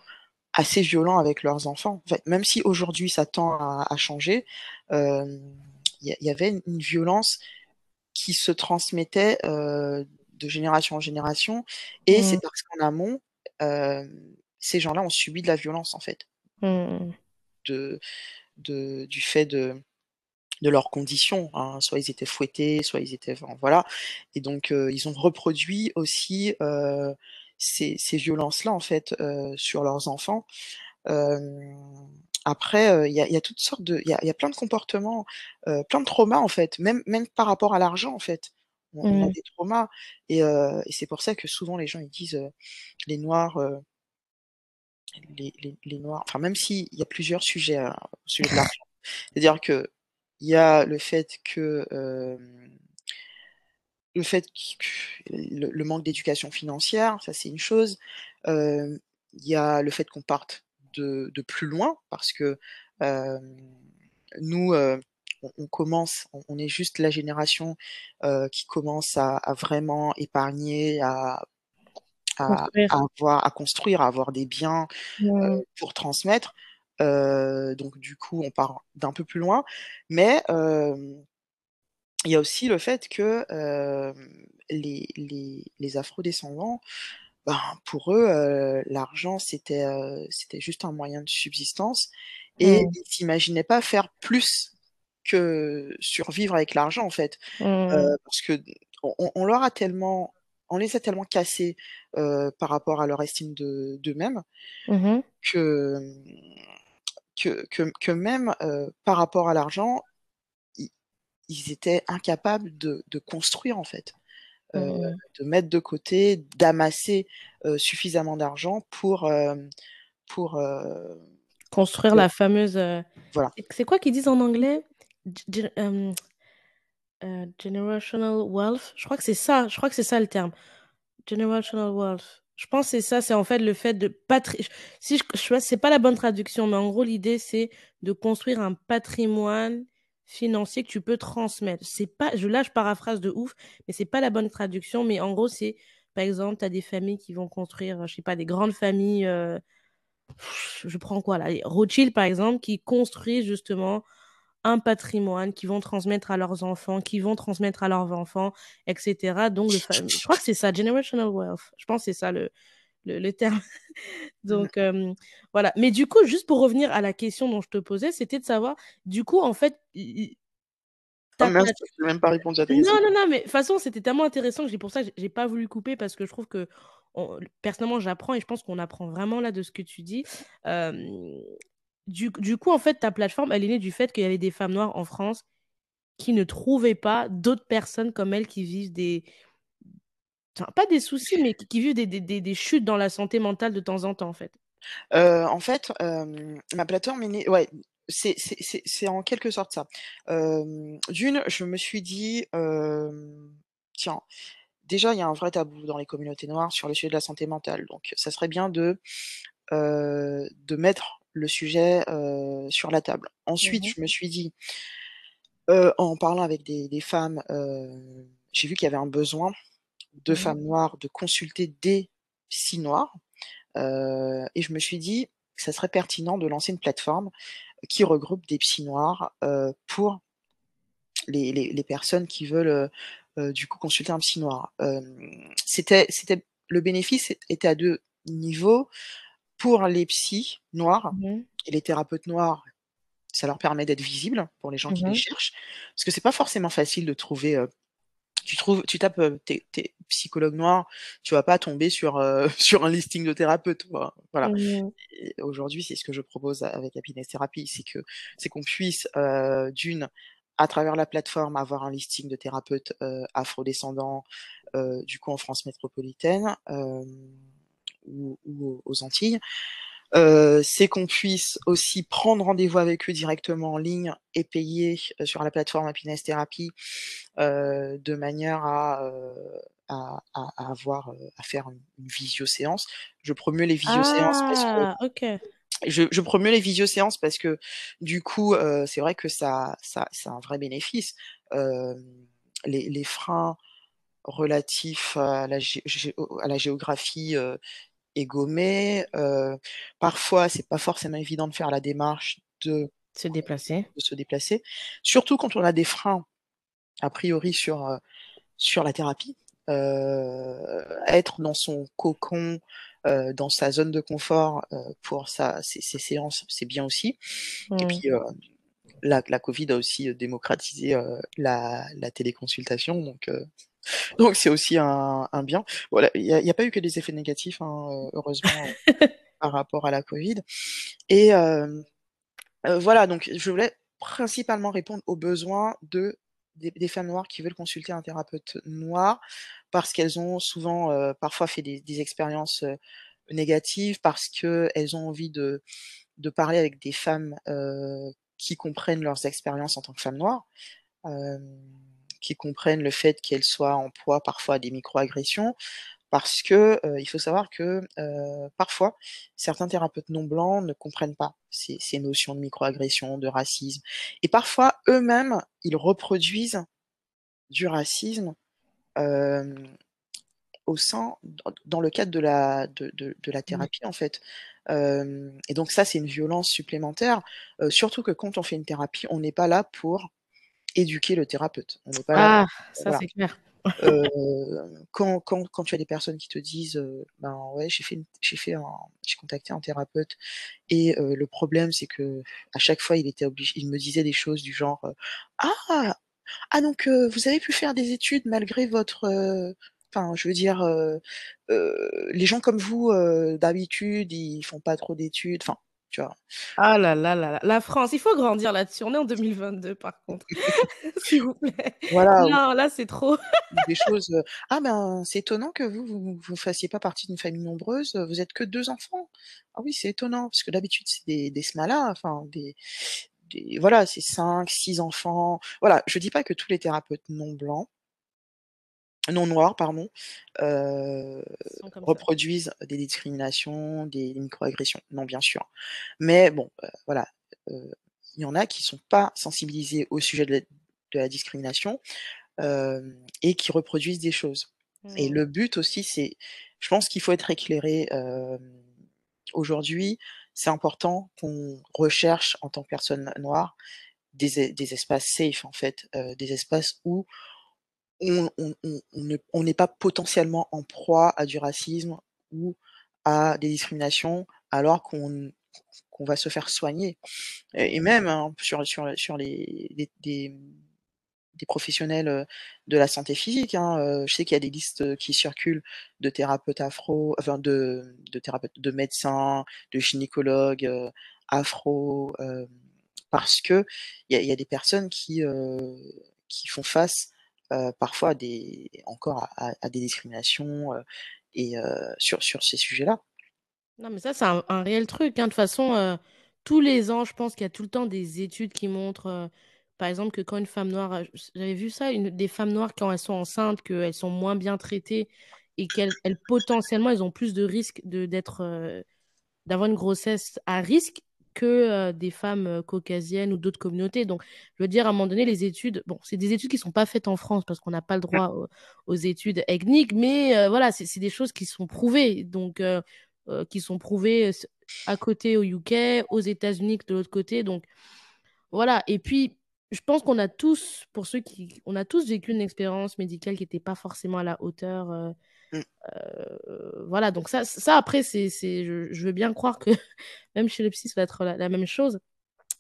assez violents avec leurs enfants. En fait, même si aujourd'hui ça tend à à changer, hem, il y avait une violence qui se transmettait, heu, de génération en génération et c'est Mmh. parce qu'en amont, hem, ces gens-là ont subi de la violence en fait. Mmh mh. De de du fait de de leurs conditions, hein, soit ils étaient fouettés, soit ils étaient enfin voilà et donc heu, ils ont reproduit aussi, heu, ces ces violences-là en fait, heu, sur leurs enfants. Après, heu, il y a y a toutes sortes de il y a y a plein de comportements, heu, plein de traumas en fait, même même par rapport à l'argent en fait. On on a Mmh. des traumas et heu et c'est pour ça que souvent les gens ils disent, les noirs, les les les noirs enfin même s'il y a plusieurs sujets, hein, au sujet de l'argent. C'est-à-dire qu'il y a le fait que, le fait que le le manque d'éducation financière, ça c'est une chose. Il y a le fait qu'on parte de de plus loin parce que, nous, on on commence, on on est juste la génération, qui commence à à vraiment épargner, à à à Construire. avoir à construire, à avoir des biens, pour transmettre. Heu, donc du coup, on part d'un peu plus loin, mais il y a aussi le fait que, les les les afro-descendants, ben, pour eux, l'argent c'était, c'était juste un moyen de subsistance et Mmh. ils s'imaginaient pas faire plus que survivre avec l'argent, en fait. Heu, Mmh. parce que on leur a tellement on les a tellement cassés, par rapport à leur estime de d'eux-mêmes Mmh mh. que, que que que même, heu, par rapport à l'argent, ils ils étaient incapables de de construire, en fait. Heu, Mmh mh. de mettre de côté, d'amasser, heu, suffisamment d'argent pour, pour, Construire la fameuse, voilà. c'est quoi qu'ils disent en anglais? G generational wealth? Je crois que c'est ça, je crois que c'est ça le terme. Generational wealth. Je pense c'est ça, c'est en fait le fait de patri si je je c'est pas la bonne traduction, mais en gros l'idée c'est de construire un patrimoine financier que tu peux transmettre. C'est pas je là je paraphrase de ouf, mais c'est pas la bonne traduction, mais en gros c'est, par exemple, tu as des familles qui vont construire, je sais pas, des grandes familles, heu, je prends quoi là? Allez, Rothschild par exemple, qui construisent justement un patrimoine qu'ils vont transmettre à leurs enfants, qui vont transmettre à leurs enfants et cetera, donc le fa je crois que c'est ça, generational wealth. Je pense c'est ça le le le terme. Donc hem, voilà, mais du coup, juste pour revenir à la question dont je te posais, c'était de savoir, du coup, en fait, i Oh plate j'ai même pas répondu à ta non, question. non, non, mais de toute façon, c'était tellement intéressant que j'ai pour ça que j'ai pas voulu couper parce que je trouve qu'on personnellement, j'apprends et je pense qu'on apprend vraiment là de ce que tu dis. Hem, du coup, en fait, ta plateforme, elle est née du fait qu'il y avait des femmes noires en France qui ne trouvaient pas d'autres personnes comme elles qui vivent des pas des soucis, mais qui vivent des des des des chutes dans la santé mentale de temps en temps, en fait. Heu, en fait, hem, ma plateforme est née ouais, c'est en quelque sorte ça. Hem, d'une, je me suis dit, «Tiens, déjà, il y a un vrai tabou dans les communautés noires sur le sujet de la santé mentale, donc ça serait bien de, de mettre le sujet, sur la table. Mmh Ensuite, je me suis dit en parlant avec des des femmes, j'ai vu qu'il y avait un besoin de Mmh mh. femmes noires de consulter des psys noirs, et je me suis dit que ça serait pertinent de lancer une plateforme qui regroupe des psys noirs, pour les les les personnes qui veulent, du coup consulter un psy noir. C'était c'était le bénéfice était à 2 niveaux. Pour les psys noirs Mmh mh. et les thérapeutes noirs, ça leur permet d'être visibles pour les gens Mmh qui les mh. cherchent. Parce que c'est pas forcément facile de trouver, heu, tu trouves tu tapes, heu, thé thé psychologue noir, tu vas pas tomber sur, heu, sur un listing de thérapeutes, voi voilà Mmh mh. et aujourd'hui, c'est ce que je propose avec Happiness Therapy, c'est que c'est qu'on puisse, heu, d'1 à travers la plateforme, avoir un listing de thérapeutes, afro-descendants, du coup en France métropolitaine, ou ou aux Antilles. Heu, c'est qu'on puisse aussi prendre rendez-vous avec eux directement en ligne et payer, heu, sur la plateforme Happiness Therapy, heu, de manière à, à avoir, à faire une une visio-séance. Je promeus les visio-séances parce que Ah! OK. je je promeus les visio-séances parce que du coup, c'est vrai que ça ça a un vrai bénéfice. Les les freins relatifs à la à géographie, est gommé, heu, parfois, c'est pas forcément évident de faire la démarche de Se déplacer. de se déplacer. Surtout quand on a des freins, a priori sur, heu, sur la thérapie. Heu, être dans son cocon, heu, dans sa zone de confort, pour sa ses ses séances, c'est bien aussi et Mmh. puis, la la covid a aussi, démocratisé, la la téléconsultation donc donc c'est aussi un un bien. Voilà, il y a pas eu que des effets négatifs, hein, heu, heureusement, heu, par rapport à la covid et voilà donc je voulais principalement répondre aux besoins de des des femmes noires qui veulent consulter un thérapeute noir. Parce qu'elles ont souvent, parfois fait des des expériences, négatives, parce qu'elles ont envie de de parler avec des femmes, qui comprennent leurs expériences en tant que femmes noires. Qui comprennent le fait qu'elles soient en proie parfois à des micro-agressions. Parce que, il faut savoir que, parfois, certains thérapeutes non blancs ne comprennent pas ces ces notions de micro-agression, de racisme et parfois eux-mêmes, ils reproduisent du racisme, au sein dans le cadre de la de de de la thérapie, en fait. Et donc ça, c'est une violence supplémentaire, surtout que quand on fait une thérapie, on n'est pas là pour éduquer le thérapeute. On pas Ah! Ça, voilà. c'est clair. Heu, quand quand quand tu as des personnes qui te disent, heu: «Ben, ouais, j'ai fait j'ai fait j'ai contacté un thérapeute et heu, le problème, c'est qu'à chaque fois, il était obligé il me disait des choses du genre, heu: "Ah! Ah donc heu, vous avez pu faire des études malgré votre, heu" enfin, je veux dire, les gens comme vous, d'habitude, ils font pas trop d'études, enfin, tu vois? Ah là là là là, la France, il faut grandir là-dessus. On est en 2022 par contre, s'il vous plaît. Voilà Non, là, c'est trop. des choses, heu: «Ah ben, c'est étonnant que vous, vous vous fassiez pas partie d'une famille nombreuse, heu, vous êtes que 2 enfants? Ah oui, c'est étonnant parce que d'habitude, c'est des des smala, enfin des des voilà, c'est 5-6 enfants». Voilà, je dis pas que tous les thérapeutes non blancs non noirs, pardon, ça. reproduisent des discriminations, des micro-agressions. Non, bien sûr. Mais bon, heu, voilà, il y en a qui sont pas sensibilisés au sujet de la de la discrimination, et qui reproduisent des choses et Mmh. le but aussi, c'est je pense qu'il faut être éclairé, aujourd'hui, c'est important qu'on recherche en tant que personne noire des es des espaces safe, en fait, des espaces où on on on on ne on n'est pas potentiellement en proie à du racisme ou à des discriminations alors qu'on va se faire soigner. Et même, hein, sur les professionnels, de la santé physique, hein, heu, je sais qu'il y a des listes, qui circulent de thérapeutes afro, enfin de thérapeutes, de médecins, de gynécologues, heu, afro, hem, parce a il y a des personnes qui, font face, parfois à des encore à des discriminations, heu et heu, sur sur ces sujets-là. Non, mais ça, c'est un réel truc, hein. De toute façon, tous les ans, je pense qu'il y a tout le temps des études qui montrent, par exemple, que quand une femme noire, j'avais vu ça, une des femmes noires quand elles sont enceintes, qu'elles sont moins bien traitées et qu'elles elles potentiellement, elles ont plus de risques de d'avoir une grossesse à risque que, des femmes, caucasiennes ou d'autres communautés. Donc, je veux dire, à un moment donné, les études bon, c'est des études qui sont pas faites en France parce qu'on n'a pas le droit aux aux études ethniques, mais, voilà, c'est des choses qui sont prouvées, donc, qui sont prouvées, à côté au UK, aux États-Unis de l'autre côté, donc voilà. Et puis, je pense qu'on a tous, pour ceux qui on a tous vécu une expérience médicale qui était pas forcément à la hauteur, heu, voilà, donc ça ça après c'est c'est je je veux bien croire que même chez le psy, ça va être la la même chose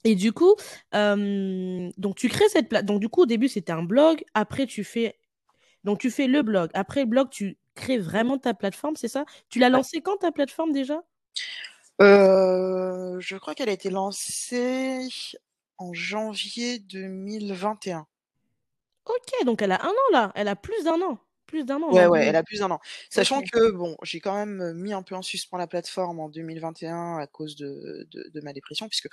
et du coup, hem, donc tu crées cette pla donc du coup, au début, c'était un blog, après tu fais donc tu fais le blog, après le blog, tu crées vraiment ta plateforme, c'est ça? Tu l'as lancée quand ta plateforme déjà? Heu, je crois qu'elle a été lancée en janvier 2021. OK, donc elle a 1 an là, elle a plus d'1 an, plus d'1 an, Ouais, ouais, 2000 elle a plus d'1 an. Sachant que bon, j'ai quand même, mis un peu en suspens la plateforme en 2021 à cause de de de ma dépression puisque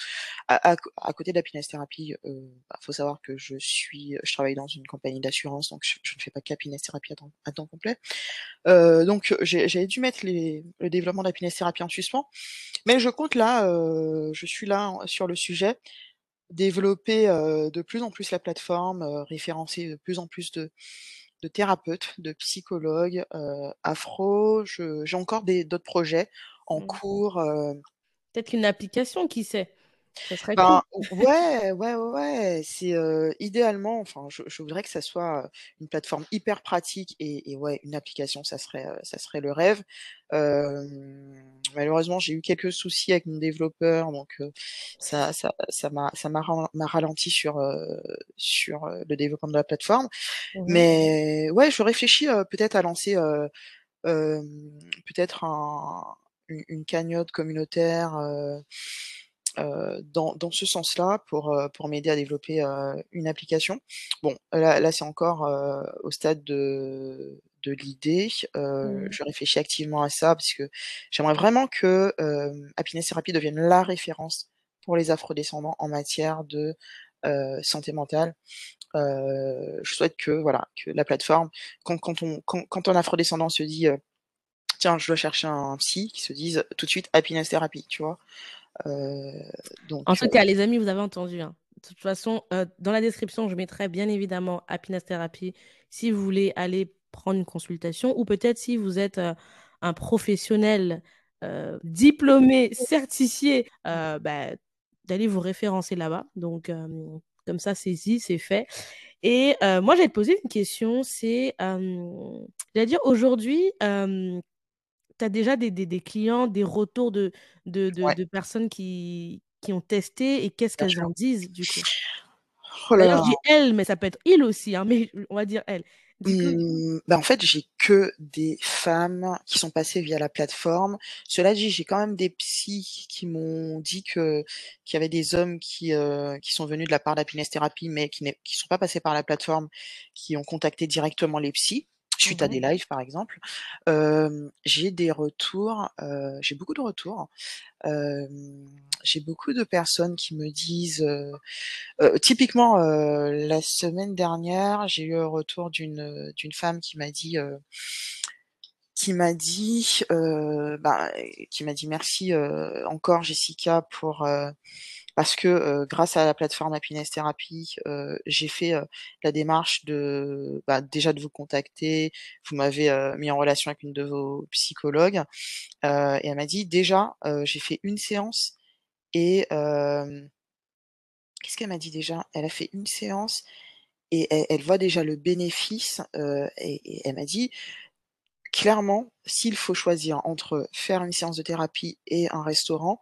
à à côté de l'happiness thérapie, heu, bah, faut savoir que je suis, je travaille dans une compagnie d'assurance, donc je je ne fais pas qu'happiness thérapie à temps à temps complet. Heu, donc j'ai j'avais dû mettre les le développement d'happiness thérapie en suspens, mais je compte là, heu, je suis là sur le sujet, développer, heu, de plus en plus la plateforme, référencer de plus en plus de de thérapeutes, de psychologues, heu, aphro. Je j'ai encore d'autres projets en Mmh. cours, heu Peut-être qu'une application, qui sait? Ça serait cool. Ben, o ouais, ouais, ouais, ouais, c'est, heu, idéalement, enfin, je je voudrais que ça soit, heu, une plateforme hyper pratique et et ouais, une application, ça serait, heu, ça serait le rêve. Malheureusement, j'ai eu quelques soucis avec mon développeur, donc, ça ça ça m'a ça m'a ralenti sur, sur, le développement de la plateforme. Mmh. Mais ouais, je réfléchis, peut-être à lancer, peut-être un une cagnotte communautaire, dans dans ce sens-là pour, heu, pour m'aider à développer, heu, une application. Bon, là là, c'est encore, au stade de de l'idée, heu, Mmh. je réfléchis activement à ça parce que j'aimerais vraiment que, hem, Happiness Therapy devienne la référence pour les afro-descendants en matière de, heu, santé mentale. Je souhaite que, voilà, que la plateforme quand quand on quand quand un afro-descendant se dit, «Tiens, je dois chercher un psy», qu'il se dise tout de suite: «Happiness Therapy», tu vois? Heu, En tout heu cas, les amis, vous avez entendu, hein. De toute façon, heu, dans la description, je mettrai bien évidemment Happiness Therapy si vous voulez aller prendre une consultation ou peut-être si vous êtes, un professionnel, diplômé, certifié, bah, d'aller vous référencer là-bas. Donc, comme ça, c'est dit, c'est fait et moi, j'allais te poser une question, c'est, j'allais dire aujourd'hui, tu as déjà des des des clients, des retours de de de Ouais. de personnes qui qui ont testé et qu'est-ce qu'elles en disent, du coup? Oh là je dis «elles», mais ça peut être «il» aussi, hein, mais on va dire coup Mmh, bah, en fait, j'ai que des femmes qui sont passées via la plateforme. Cela dit, j'ai quand même des psys qui m'ont dit que qu'il y avait des hommes qui, heu, qui sont venus de la part d'Happiness Therapy, mais qui qui sont pas passés par la plateforme, qui ont contacté directement les psys, Mmh suite à des lives, par exemple. J'ai des retours, j'ai beaucoup de retours. J'ai beaucoup de personnes qui me disent, typiquement, la semaine dernière, j'ai eu un retour d'une, d'une femme qui m'a dit, qui m'a dit, bah, qui m'a dit: «Merci, encore Jessica pour, parce que, heu, grâce à la plateforme Happiness Therapy, heu, j'ai fait, heu, la démarche de, bah, déjà de vous contacter. Vous m'avez, mis en relation avec une de vos psychologues», et elle m'a dit: «Déjà, j'ai fait 1 séance et hem» qu'est-ce qu'elle m'a dit déjà? Elle a fait 1 séance et elle voit déjà le bénéfice, et elle m'a dit: «Clairement, s'il faut choisir entre faire une séance de thérapie et un restaurant,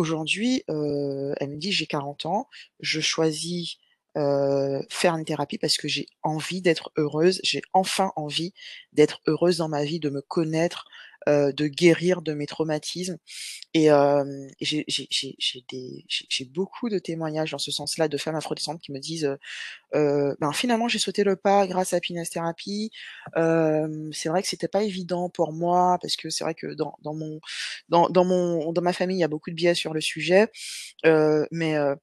aujourd'hui», heu, elle me dit: «J'ai 40 ans, je choisis, heu, faire une thérapie parce que j'ai envie d'être heureuse. J'ai enfin envie d'être heureuse dans ma vie, de me connaître, de guérir de mes traumatismes» et j'ai beaucoup de témoignages dans ce sens-là de femmes afro-descendantes qui me disent, «Ben, finalement, j'ai sauté le pas grâce à Happiness Therapy. C'est vrai que c'était pas évident pour moi parce que c'est vrai que dans dans mon dans dans mon dans ma famille, il y a beaucoup de biais sur le sujet, mais heu»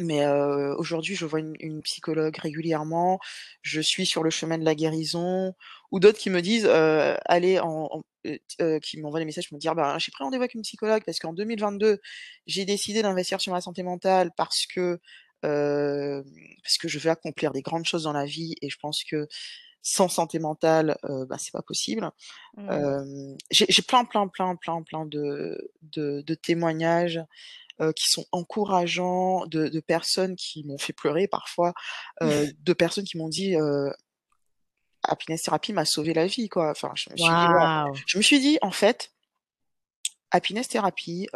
Mais heu, aujourd'hui, je vois une une psychologue régulièrement. Je suis sur le chemin de la guérison ou d'autres qui me disent, heu, allez en heu, qui m'envoient des messages pour me dire: «Ben, j'ai pris rendez-vous avec une psychologue parce qu'en 2022, j'ai décidé d'investir sur ma santé mentale parce que, parce que je veux accomplir des grandes choses dans la vie et je pense que sans santé mentale, heu, bah, c'est pas possible». Mmh. J'ai j'ai plein, plein, plein, plein, plein de de de témoignages, qui sont encourageants, de de personnes qui m'ont fait pleurer parfois, de personnes qui m'ont dit, «Happiness Therapy m'a sauvé la vie», quoi. Enfin, je me suis dit: «Waouh». Waouh! Je me suis dit: «En fait, Happiness Therapy,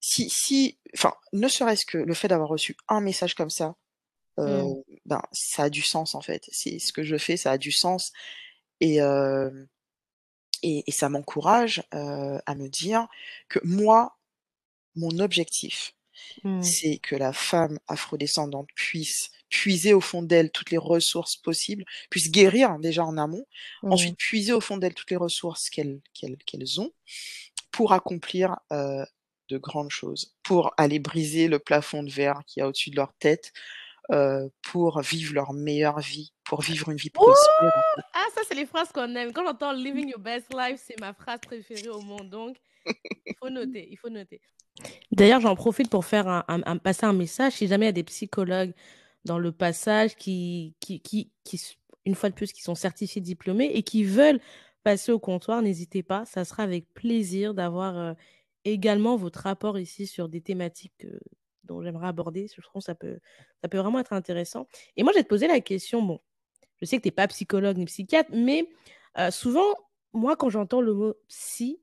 si si enfin, ne serait-ce que le fait d'avoir reçu un message comme ça, Mmh. ben, ça a du sens, en fait. C'est ce que je fais, ça a du sens et et et ça m'encourage, à me dire que moi, mon objectif, Mmh. c'est que la femme afrodescendante puisse puiser au fond d'elle toutes les ressources possibles, puisse guérir déjà en amont, Mmh. ensuite puiser au fond d'elle toutes les ressources qu'elles ont pour accomplir, heu, de grandes choses, pour aller briser le plafond de verre qu'il y a au-dessus de leur tête, heu, pour vivre leur meilleure vie, pour vivre une vie prospère, ça, c'est les phrases qu'on aime. Quand j'entends «living your best life», c'est ma phrase préférée au monde, donc il faut noter, il faut noter. D'ailleurs, j'en profite pour faire un passer un message, si jamais il y a des psychologues dans le passage qui qui qui qui une fois de plus, qui sont certifiés diplômés et qui veulent passer au comptoir, n'hésitez pas, ça sera avec plaisir d'avoir, heu, également votre rapport ici sur des thématiques, heu, dont j'aimerais aborder. Je trouve que ça peut ça peut vraiment être intéressant et moi, je vais te poser la question, bon, je sais que tu es pas psychologue ni psychiatre, mais heu, souvent, moi, quand j'entends le mot «psy»,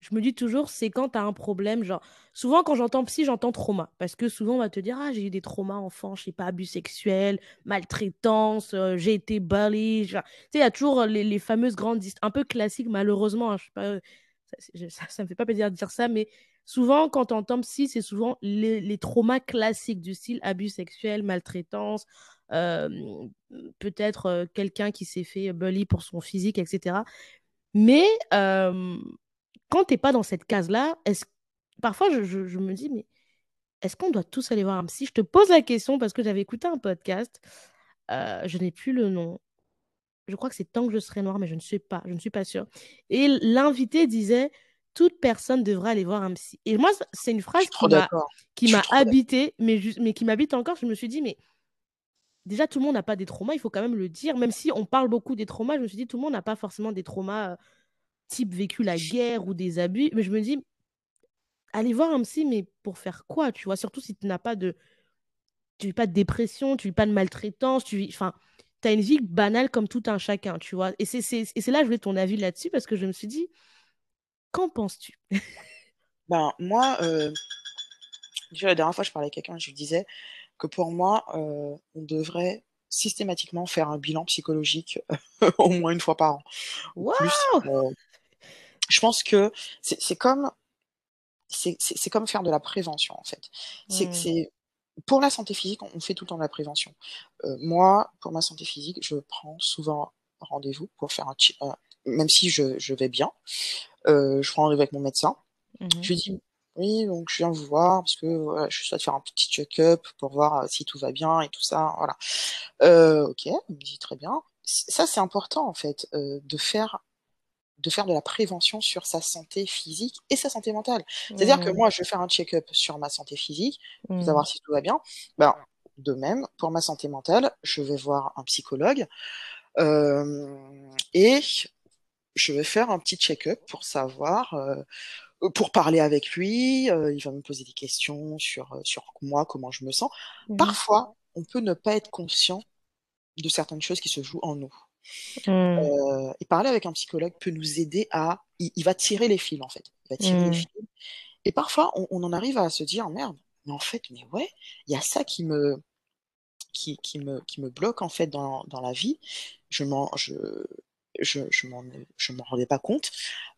je me dis toujours: «C'est quand tu as un problème», genre souvent quand j'entends psy, j'entends trauma. Parce que souvent on va te dire: «Ah, j'ai eu des traumas enfant, je sais pas, abus sexuels, maltraitance, heu, j'ai été bully», tu sais, il y a toujours, les fameuses grandes un peu classiques malheureusement, hein, ça je me fait pas plaisir de dire ça, mais souvent quand tu entends psy, c'est souvent les les traumas classiques du style abus sexuels, maltraitance, peut-être, heu, quelqu'un qui s'est fait bully pour son physique et cetera. Mais hem, quand tu es pas dans cette case-là, est-ce parfois je je je me dis: «Mais est-ce qu'on doit tous aller voir un psy?» je te pose la question parce que j'avais écouté un podcast, je n'ai plus le nom. Je crois que c'est «Tant que je serai noir», mais je ne sais pas, je ne suis pas sûre et l'invité disait: «Toute personne devrait aller voir un psy» et moi, c'est une phrase qui m'a mais jus mais qui m'habite encore. Je me suis dit: «Mais déjà, tout le monde n'a pas des traumas, il faut quand même le dire». Même si on parle beaucoup des traumas, je me suis dit: «Tout le monde n'a pas forcément des traumas, heu, type vécu la guerre ou des abus». Mais je me dis: «Aller voir un psy, mais pour faire quoi?» tu vois? Surtout si tu n'as pas de tu vis pas de dépression, tu vis pas de maltraitance, tu enfin, tu as une vie banale comme tout un chacun, tu vois? Et c'est là que je voulais ton avis là-dessus parce que je me suis dit: «Qu'en penses-tu?» Ben, moi, heu, déjà la dernière fois, je parlais à quelqu'un, je lui disais que pour moi, heu, on devrait systématiquement faire un bilan psychologique au moins une fois par an plus. Heu, je pense que c'est comme c'est comme faire de la prévention, en fait. C'est Mmh. c'est pour la santé physique, on fait tout le temps de la prévention. Heu, moi, pour ma santé physique, je prends souvent rendez-vous pour faire un même si je je vais bien, je prends rendez-vous avec mon médecin. Mmh mh. Je lui dis: «Oui, donc je viens vous voir parce que, voilà, je souhaite faire un petit check-up pour voir, heu, si tout va bien et tout ça», voilà. Heu, OK, il me dit: «Très bien». Ça, c'est important en fait, heu, de faire de faire de la prévention sur sa santé physique et sa santé mentale. C'est-à-dire que Mmh. moi, je vais faire un check-up sur ma santé physique, pour Mmh. savoir si tout va bien. Ben, de même, pour ma santé mentale, je vais voir un psychologue, et je vais faire un petit check-up pour savoir, pour parler avec lui, heu, il va me poser des questions sur, heu, sur moi, comment je me sens. Mmh. Parfois, on peut ne pas être conscient de certaines choses qui se jouent en nous. Mmh. Et parler avec un psychologue peut nous aider à il il va tirer les fils, en fait. Il va tirer les Mmh. fils et parfois on on en arrive à se dire: «Merde, mais en fait, mais ouais, il y a ça qui me qui qui me qui me bloque, en fait, dans dans la vie. Je je je je m'en rendais pas compte,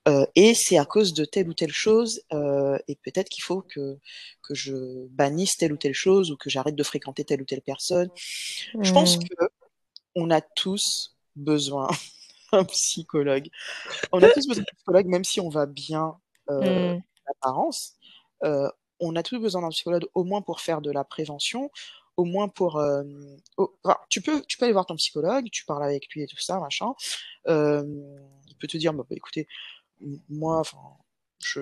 heu et c'est à cause de telle ou telle chose, heu et peut-être qu'il faut que que je bannisse telle ou telle chose ou que j'arrête de fréquenter telle ou telle personne». Je pense Mmh. qu'on a tous besoin d'un psychologue. On a tous besoin d'un psychologue, même si on va bien, heu, Mmh. en apparence, heu, on a tous besoin d'un psychologue, au moins pour faire de la prévention, au moins pour, au enfin, tu peux tu peux aller voir ton psychologue, tu parles avec lui et tout ça, machin. Hem, il peut te dire: «Bah, bah, écoutez, moi, enfin, je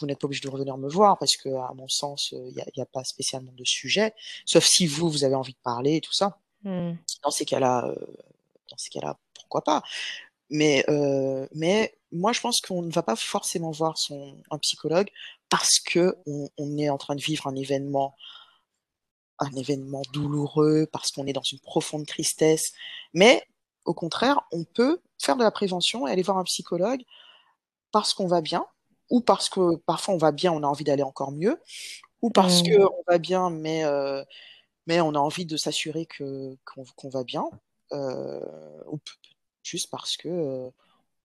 vous n'êtes pas obligé de revenir me voir parce qu'à mon sens, il y a y a pas spécialement de sujet, sauf si vous, vous avez envie de parler et tout ça». Mmh. Dans ces cas-là, dans ces cas-là, pourquoi pas? Mais mais moi, je pense qu'on ne va pas forcément voir son un psychologue parce qu'on on est en train de vivre un événement un événement douloureux, parce qu'on est dans une profonde tristesse. Mais au contraire, on peut faire de la prévention et aller voir un psychologue parce qu'on va bien, ou parce que parfois on va bien, on a envie d'aller encore mieux, ou parce Mmh. qu'on va bien, mais heu, mais on a envie de s'assurer qu'on va bien, heu, ou juste parce que, heu,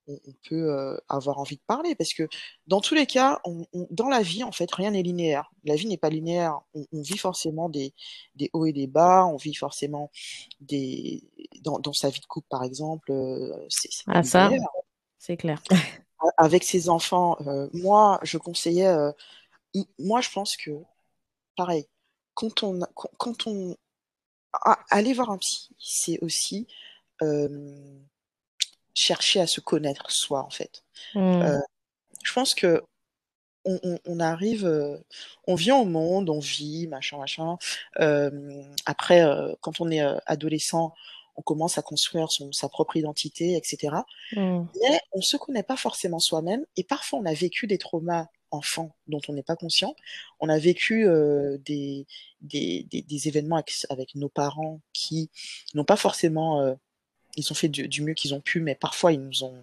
on on peut, heu, avoir envie de parler. Parce que dans tous les cas, on on dans la vie, en fait, rien n'est linéaire. La vie n'est pas linéaire. On vit forcément des des hauts et des bas, on vit forcément des dans dans sa vie de couple, par exemple, heu, c'est Ah ça, linéaire. c'est clair. Avec ses enfants, heu, moi, je conseillais, moi, je pense que, pareil, quand on quand on aller voir un psy, c'est aussi, chercher à se connaître soi, en fait. Mmh. Heu, je pense qu'on on on arrive, heu, on vient au monde, on vit, machin, machin. Hem, après, quand on est, adolescent, on commence à construire son sa propre identité et cetera. Mmh. Mais on se connaît pas forcément soi-même et parfois on a vécu des traumas enfants dont on n'est pas conscient. On a vécu, des des des des événements avec nos parents qui n'ont pas forcément, ils ont fait du du mieux qu'ils ont pu, mais parfois ils nous ont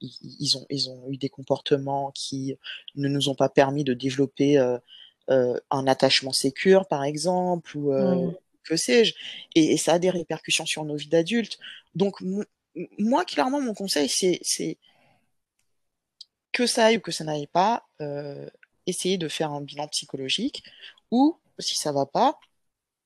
ils ont ils ont eu des comportements qui ne nous ont pas permis de développer, heu heu, un attachement sécure, par exemple, ou heu, Mmh. que sais-je? Et et ça a des répercussions sur nos vies d'adultes. Donc moi, clairement, mon conseil, c'est que ça aille ou que ça n'aille pas, heu, essayez de faire un bilan psychologique ou si ça va pas,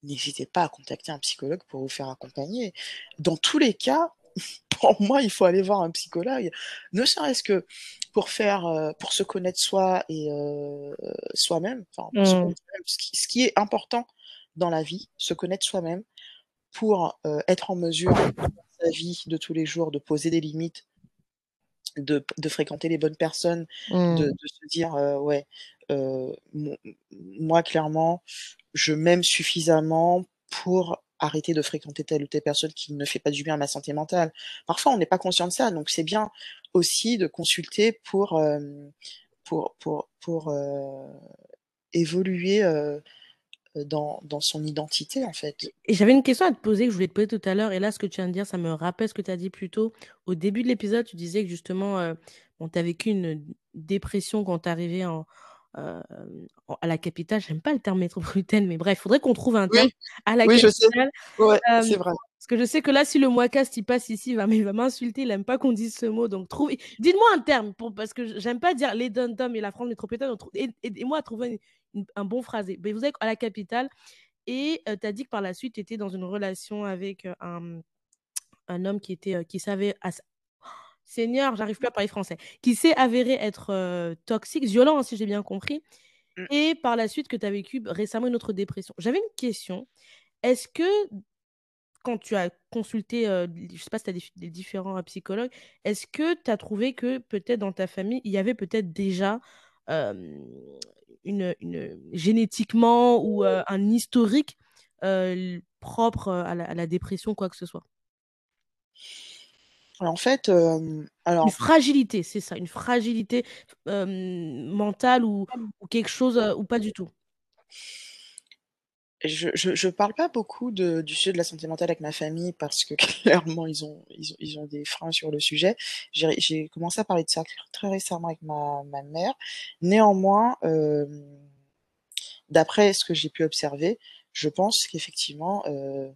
n'hésitez pas à contacter un psychologue pour vous faire accompagner. Dans tous les cas, pour moi, il faut aller voir un psychologue, ne serait-ce que pour faire, heu, pour se connaître soi et heu, soi-même, enfin, Mmh. ce qui est important dans la vie, se connaître soi-même pour, heu, être en mesure, dans sa vie de tous les jours, de poser des limites de fréquenter les bonnes personnes, de Mmh. de se dire, «Ouais, moi clairement, je m'aime suffisamment pour arrêter de fréquenter telle ou telle personne qui ne fait pas du bien à ma santé mentale». Parfois, on n'est pas conscient de ça, donc c'est bien aussi de consulter pour, pour pour pour, évoluer, dans dans son identité, en fait. Et j'avais une question à te poser, que je voulais te poser tout à l'heure et là, ce que tu viens de dire, ça me rappelle ce que tu as dit plus tôt. Au début de l'épisode, tu disais que justement, heu, bon, tu as vécu une, dépression quand tu en, hem, en à la capitale. J'aime pas le terme métropolitaine, mais bref, faudrait qu'on trouve un terme. Oui, À la oui, je sais. capitale, Ouais, hem, c'est vrai. Parce que je sais que là, si le Moicast, il passe ici, il va m'in il va m'insulter, il aime pas qu'on dise ce mot, donc trouvez dites-moi un terme pour parce que j'aime pas dire les DOM-TOM et la France métropolitaine, trou aide aidez-moi à trouver une un bon phrasé. Beh, vous êtes à la capitale et heu, tu as dit que par la suite, tu étais dans une relation avec, heu, un, un homme qui était, heu, qui savait Seigneur, j'arrive plus à parler français, qui s'est avéré être, heu, toxique, violent, hein, si j'ai bien compris Mmh. et par la suite que tu as vécu récemment une autre dépression. J'avais une question, est-ce que quand tu as consulté, heu, d je sais pas si tu as des différents, heu, psychologues, est-ce que tu as trouvé que peut-être dans ta famille, il y avait peut-être déjà, une une génétiquement ou heu, un historique, propre, à la à la dépression, quoi que ce soit? En fait, hem, Une alors fragilité, c'est ça, une fragilité, mentale ou ou quelque chose, ou pas du tout? Je je parle pas beaucoup de du sujet de la santé mentale avec ma famille parce que clairement ils ont ils ont ils ont des freins sur le sujet. J'ai commencé à parler de ça tr très récemment avec ma ma mère. Néanmoins, hem, d'après ce que j'ai pu observer, je pense qu'effectivement, heu,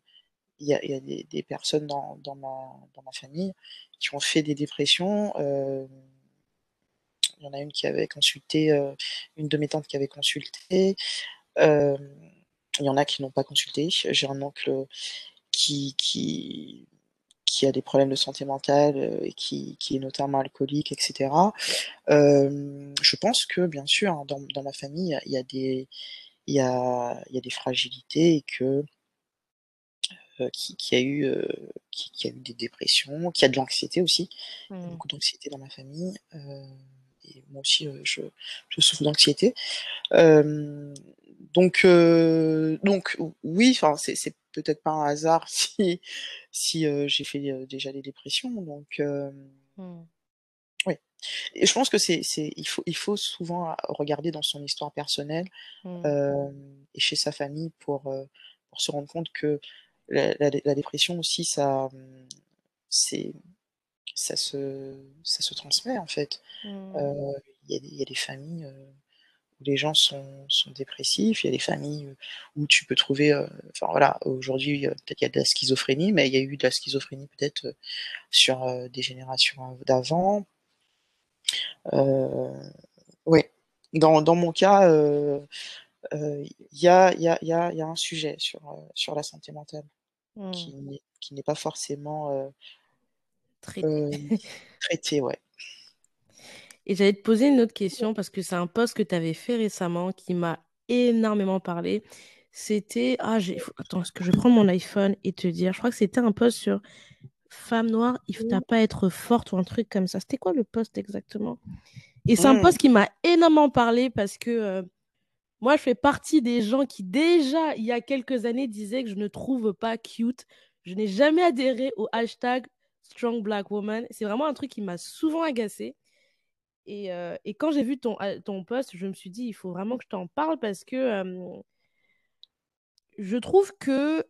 il y a y a des des personnes dans dans ma dans ma famille qui ont fait des dépressions, hem il y en a une qui avait consulté, heu, une de mes tantes qui avait consulté, hem, il y en a qui n'ont pas consulté. J'ai un oncle qui qui qui a des problèmes de santé mentale, et qui qui est notamment alcoolique et cetera. Hem, je pense que bien sûr, hein, dans dans ma famille, il y a des il y a il y a des fragilités et que heu, qui qui a eu, qui qui a eu des dépressions, qui a de l'anxiété aussi. A Mmh. beaucoup d'anxiété dans ma famille, et moi aussi, heu, je je souffre d'anxiété. Hem, donc heu, donc oui, enfin, c'est peut-être pas un hasard si si, j'ai fait, déjà des dépressions donc Mmh. oui et je pense que c'est il faut il faut souvent a regarder dans son histoire personnelle, Mmh. et chez sa famille pour, pour se rendre compte que la la dé la dépression aussi ça, c'est ça se ça se transmet en fait. Mmh. Heu, il y a des il y a des familles, heu, où les gens sont sont dépressifs, il y a des familles, heu, où tu peux trouver, enfin voilà, aujourd'hui, peut-être il y a de la schizophrénie, mais il y a eu de la schizophrénie peut-être, sur, des générations av d'avant. Ouais, dans dans mon cas, il y a y a y a y a un sujet sur, sur la santé mentale Mmh. qui n'est qui n'est pas forcément, Traité. hem, traité, ouais. Et j'allais te poser une autre question parce que c'est un post que tu avais fait récemment qui m'a énormément parlé. C'était ah j'ai faut attends, est-ce que je vais prendre mon iPhone et te dire, je crois que c'était un post sur femme noire, il f tu Mmh. pas être forte ou un truc comme ça. C'était quoi le post exactement? Et c'est un post qui m'a énormément parlé parce que, heu, moi je fais partie des gens qui déjà, il y a quelques années, disaient que je ne trouve pas cute. Je n'ai jamais adhéré au hashtag strong black woman. C'est vraiment un truc qui m'a souvent agacée et et quand j'ai vu ton ha ton post, je me suis dit: «Il faut vraiment que je t'en parle» parce que, hem je trouve que,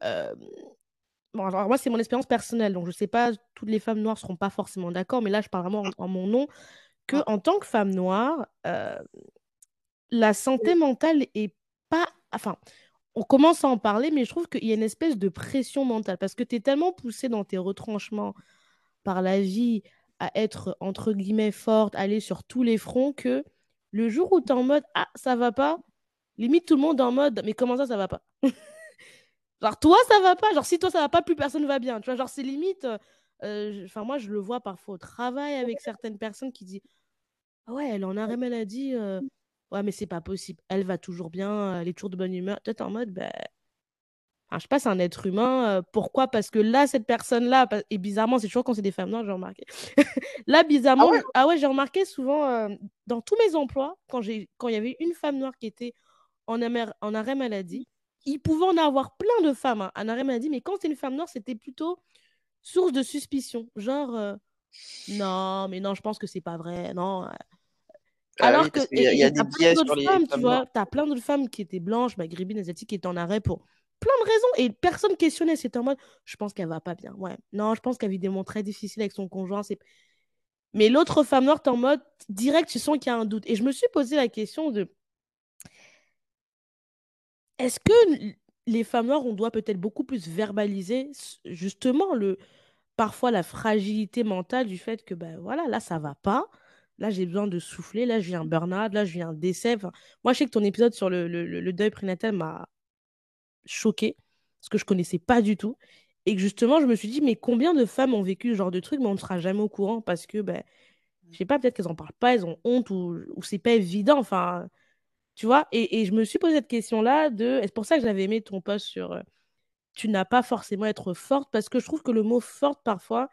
bon alors moi c'est mon expérience personnelle, donc je sais pas, toutes les femmes noires seront pas forcément d'accord, mais là je parle vraiment en en mon nom, Mmh. qu'en tant que femme noire, la santé mentale est pas enfin, on commence à en parler, mais je trouve qu'il y a une espèce de pression mentale parce que tu es tellement poussée dans tes retranchements par la vie à être entre guillemets «forte», aller sur tous les fronts que le jour où tu es en mode: «Ah ça va pas», limite tout le monde en mode: «Mais comment ça, ça va pas?» Genre toi ça va pas, genre si toi ça va pas, plus personne va bien, tu vois? Genre c'est limite, j enfin moi je le vois parfois au travail avec certaines personnes qui disent: «Ah ouais, elle en arrêt maladie, heu, ouais mais c'est pas possible, elle va toujours bien, elle est toujours de bonne humeur». Es en mode, bah je sais pas, c'est un être humain, heu, pourquoi? Parce que là cette personne-là et bizarrement c'est toujours quand c'est des femmes noires, j'ai remarqué. Là Ah bizarrement ouais? j ah ouais j'ai remarqué souvent, hem, dans tous mes emplois, quand j'ai quand il y avait une femme noire qui était en arrêt maladie, il pouvait en avoir plein de femmes, hein, en arrêt maladie, mais quand c'est une femme noire, c'était plutôt source de suspicion. Genre, heu: «Non, mais non, je pense que c'est pas vrai, non, heu». Ah oui, Alors que y a il y a tu des biais sur les femmes, tu femmes vois? Tu as plein d'autres femmes qui étaient blanches, maghrébines, asiatiques, qui étaient en arrêt pour plein de raisons et personne questionnait. C'était en mode: «Je pense qu'elle va pas bien, ouais. Non, je pense qu'elle vit des moments très difficiles avec son conjoint, c'est» mais l'autre femme noire, en mode direct, tu sens qu'il y a un doute. Et je me suis posé la question de est-ce que les femmes noires, on doit peut-être beaucoup plus verbaliser justement le parfois la fragilité mentale du fait que, bah, voilà, là ça va pas, là j'ai besoin de souffler, là vis un burn-out, là vis un décès, moi je sais que ton épisode sur le le le deuil prénatal m'a choquée, parce que je connaissais pas du tout et que justement je me suis dit: «Mais combien de femmes ont vécu ce genre de truc, mais on ne sera jamais au courant?» parce que, bah, je sais pas, peut-être qu'elles en parlent pas, elles ont honte ou ou c'est pas évident, enfin, tu vois? Et et je me suis posé cette question-là de c'est pour ça que j'avais aimé ton post sur, heu, tu n'as pas forcément à être forte parce que je trouve que le mot forte parfois,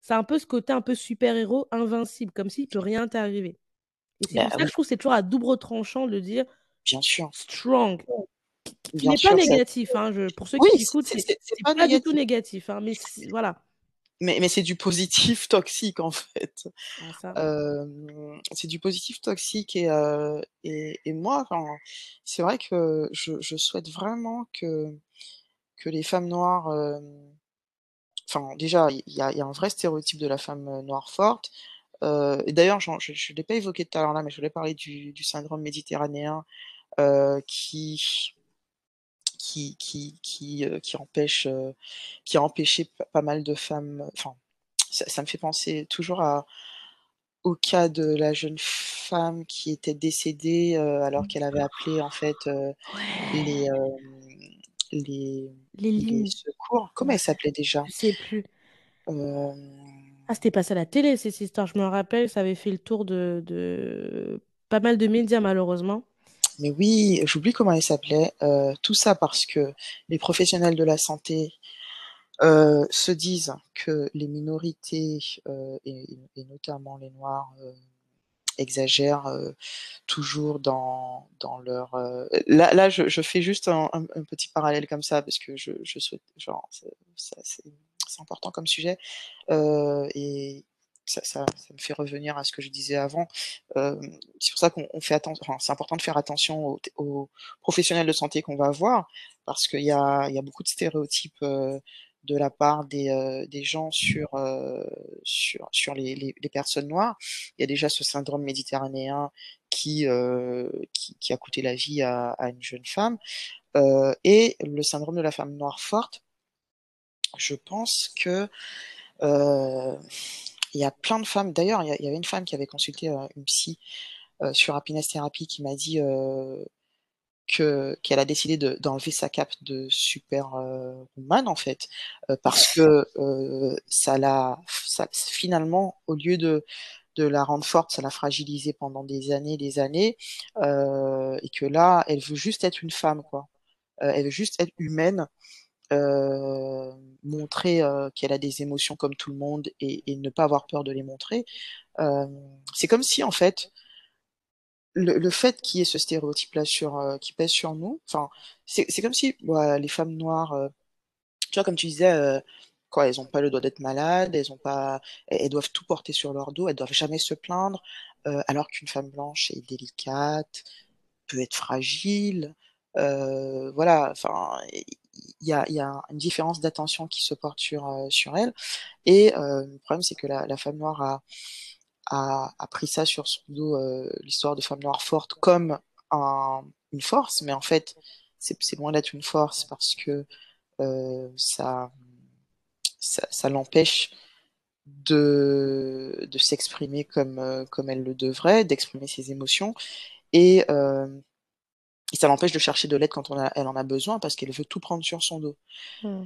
ça a un peu ce côté un peu super héros invincible, comme s'il peut rien t'arriver et c'est Bah pour ça que je trouve que c'est toujours à double tranchant de dire bien sûr. strong, qui n'est pas négatif, hein, je pour ceux oui, qui écoutent, c'est pas pas du tout négatif. hein, mais voilà. Mais mais c'est du positif toxique, en fait. Ah. Hem, c'est du positif toxique et heu et et moi, c'est vrai que je je souhaite vraiment que que les femmes noires, hem, enfin, déjà, il y a il y a un vrai stéréotype de la femme, noire forte, et d'ailleurs, je je l'ai pas évoqué tout à l'heure là, mais je voulais parler du du syndrome méditerranéen, qui qui qui qui, heu, qui empêche, heu, qui a empêché pas mal de femmes, enfin, ça ça me fait penser toujours à au cas de la jeune femme qui était décédée, alors qu'elle avait appelé en fait, heu, les, secours. Comment elle s'appelait déjà? je sais plus. Ah, c'était passé à la télé, ces histoires. Je me rappelle, ça avait fait le tour de, de... pas mal de médias, malheureusement. Mais oui, j'oublie comment elle s'appelait. tout ça parce que les professionnels de la santé euh, se disent que les minorités, euh, et, et, notamment les Noirs, euh, exagèrent toujours dans, dans leur... Là, là je, je, fais juste un, un, un, petit parallèle comme ça, parce que je, je souhaite... Genre, c'est important comme sujet. et ça, me fait revenir à ce que je disais avant. C'est pour ça qu'on fait attention. C'est important de faire attention aux, professionnels de santé qu'on va voir, parce qu'il y a, beaucoup de stéréotypes de la part des, gens sur, les, personnes noires. Il y a déjà ce syndrome méditerranéen qui, a coûté la vie à, une jeune femme. Et le syndrome de la femme noire forte, je pense que il y a plein de femmes. D'ailleurs, il, y avait une femme qui avait consulté une psy sur Happiness Therapy qui m'a dit que qu'elle a décidé d'enlever sa cape de superwoman en fait euh, parce que euh, ça l'a finalement au lieu de de la rendre forte, ça l'a fragilisée pendant des années, des années, euh, et que là, elle veut juste être une femme, quoi. elle veut juste être humaine, montrer qu'elle a des émotions comme tout le monde et, ne pas avoir peur de les montrer. c'est comme si, en fait, le, fait qu'il y ait ce stéréotype-là euh, qui pèse sur nous, enfin, c'est comme si les femmes noires, euh, tu vois, comme tu disais, euh, quoi, elles ont pas le droit d'être malades, elles pas, elles, doivent tout porter sur leur dos, elles doivent jamais se plaindre, alors qu'une femme blanche est délicate, peut être fragile, voilà, enfin, il y a, une différence d'attention qui se porte sur sur elle, et le problème c'est que la, femme noire a pris ça sur son dos, euh, l'histoire de femmes noires fortes, comme un, une force, mais en fait, c'est loin d'être une force parce que euh, ça, ça, l'empêche de, s'exprimer comme, euh, comme elle le devrait, d'exprimer ses émotions, et, euh, et ça l'empêche de chercher de l'aide quand on a, elle en a besoin parce qu'elle veut tout prendre sur son dos. Mmh.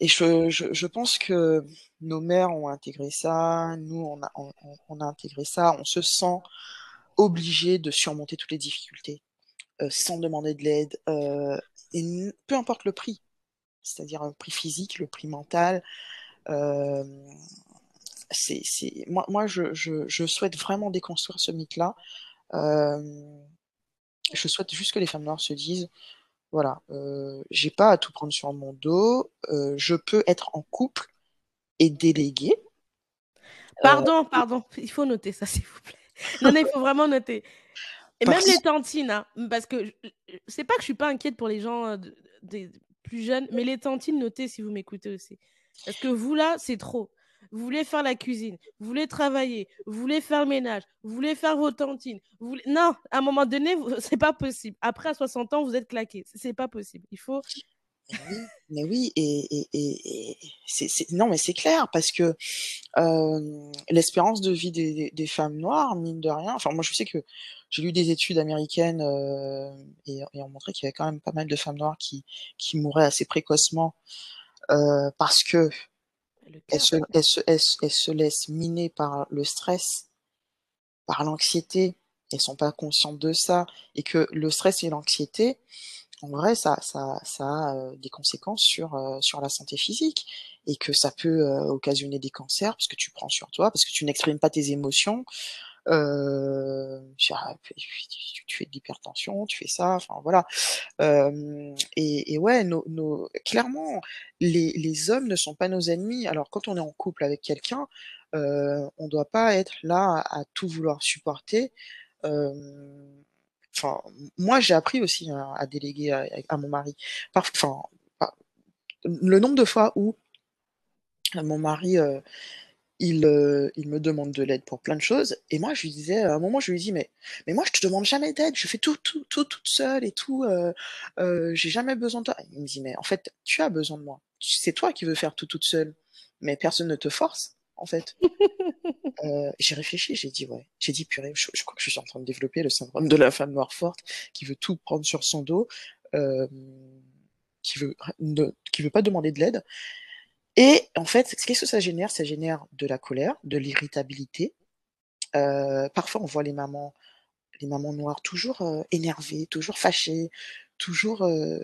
Et je, je, je, pense que nos mères ont intégré ça, nous on a, on, on a intégré ça, on se sent obligé de surmonter toutes les difficultés euh, sans demander de l'aide, euh, et peu importe le prix, c'est-à-dire le prix physique, le prix mental. Euh, c'est. Moi, moi je, je, je, souhaite vraiment déconstruire ce mythe-là. Euh, je souhaite juste que les femmes noires se disent voilà, euh, j'ai pas à tout prendre sur mon dos. Euh, je peux être en couple et déléguer. Pardon, euh, pardon, il faut noter ça, s'il vous plaît. Non, non, il faut vraiment noter. Et même les tantines, hein, parce que c'est pas que je suis pas inquiète pour les gens plus jeunes, mais les tantines, notez si vous m'écoutez aussi. Parce que vous là, c'est trop vous voulez faire la cuisine, vous voulez travailler, vous voulez faire le ménage, vous voulez faire vos tantines. Vous voulez... Non, à un moment donné, c'est pas possible. Après, à 60 ans, vous êtes claqué. C'est pas possible. Il faut. Mais oui, et, c'est, non, mais c'est clair parce que euh, l'espérance de vie des, femmes noires, mine de rien. Enfin, moi, je sais que j'ai lu des études américaines euh, et, on montrait qu'il y avait quand même pas mal de femmes noires qui, qui mouraient assez précocement euh, parce que elle se, elle, se, elle, elle se, laisse miner par le stress, par l'anxiété. Elles sont pas conscientes de ça et que le stress et l'anxiété, en vrai, ça, ça, ça a euh, des conséquences sur euh, sur la santé physique et que ça peut euh, occasionner des cancers parce que tu prends sur toi, parce que tu n'exprimes pas tes émotions. Euh, tu, fais de l'hypertension, tu fais ça, enfin voilà. Et, ouais, nos, clairement, les, les, hommes ne sont pas nos ennemis. Alors quand on est en couple avec quelqu'un, on doit pas être là à, tout vouloir supporter. Enfin, moi j'ai appris aussi à, à déléguer à, à, mon mari. Enfin, le nombre de fois où mon mari il, euh, il me demande de l'aide pour plein de choses. Et moi, je lui disais, à un moment, je lui dis, mais, mais moi, je te demande jamais d'aide, je fais tout, tout, tout, toute seule et tout, euh, euh, j'ai jamais besoin de toi. Il me dit, mais en fait, tu as besoin de moi. C'est toi qui veux faire tout toute seule, mais personne ne te force, en fait. euh, j'ai réfléchi, j'ai dit, ouais. J'ai dit, purée, je, je, crois que je suis en train de développer le syndrome de la femme noire forte qui veut tout prendre sur son dos, euh, qui veut, ne, qui veut pas demander de l'aide. Et en fait, qu'est-ce que ça génère? Ça génère de la colère, de l'irritabilité. Heu, parfois, on voit les mamans les mamans noires toujours, heu, énervées, toujours fâchées, toujours, heu,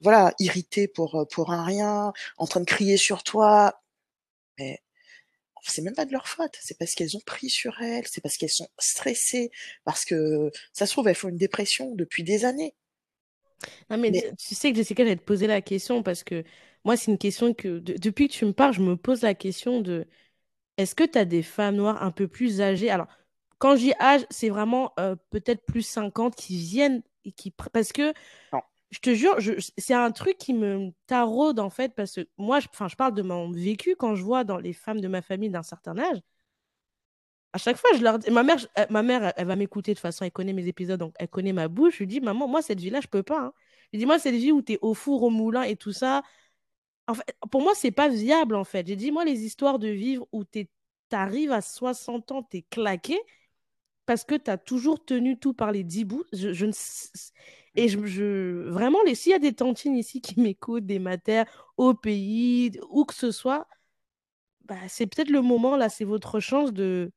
voilà, irritées pour, heu, pour un rien, en train de crier sur toi. Mais c'est même pas de leur faute, c'est parce qu'elles ont pris sur elles, c'est parce qu'elles sont stressées, parce que ça se trouve, elles font une dépression depuis des années. Non, mais, Mais tu sais que Jessica, j'allais te poser la question parce que moi, c'est une question que de- depuis que tu me parles, je me pose la question de est-ce que tu as des femmes noires un peu plus âgées? Alors, quand je dis âge, c'est vraiment euh, peut-être plus 50 qui viennent et qui parce que non. je te jure, c'est un truc qui me taraude en fait parce que moi, je, enfin, je parle de mon vécu quand je vois dans les femmes de ma famille d'un certain âge. À chaque fois, je leur dis, ma mère, je- euh, ma mère, elle, elle va m'écouter de toute façon, elle connaît mes épisodes, donc elle connaît ma bouche. Je lui dis, maman, moi, cette vie-là, je peux pas. hein. Je lui dis, moi, cette vie où tu es au four, au moulin et tout ça, pour moi, c'est pas viable, en fait. J'ai dit, moi, les histoires de vivre où tu arrives à 60 ans, tu es claqué parce que tu as toujours tenu tout par les dix bouts. Je, Et je- vraiment, les... s'il y a des tantines ici qui m'écoutent, des matères au pays, où que ce soit, bah, c'est peut-être le moment, là, c'est votre chance de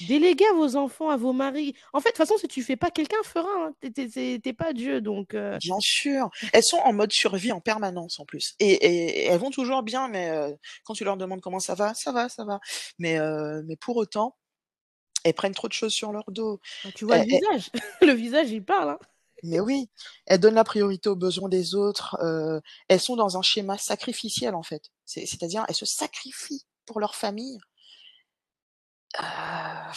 déléguer à vos enfants, à vos maris. En fait, de toute façon, si tu fais pas, quelqu'un fera. Hein. T'es pas Dieu, donc... euh, Bien sûr, elles sont en mode survie en permanence en plus et et et elles vont toujours bien, mais heu, quand tu leur demandes comment ça va, ça va, ça va. Mais heu, mais pour autant, elles prennent trop de choses sur leur dos. bah, tu vois le visage. Le visage, il parle. hein. mais oui, elles donnent la priorité aux besoins des autres, elles sont dans un schéma sacrificiel en fait. C'est c'est-à-dire elles se sacrifient pour leur famille. Heu,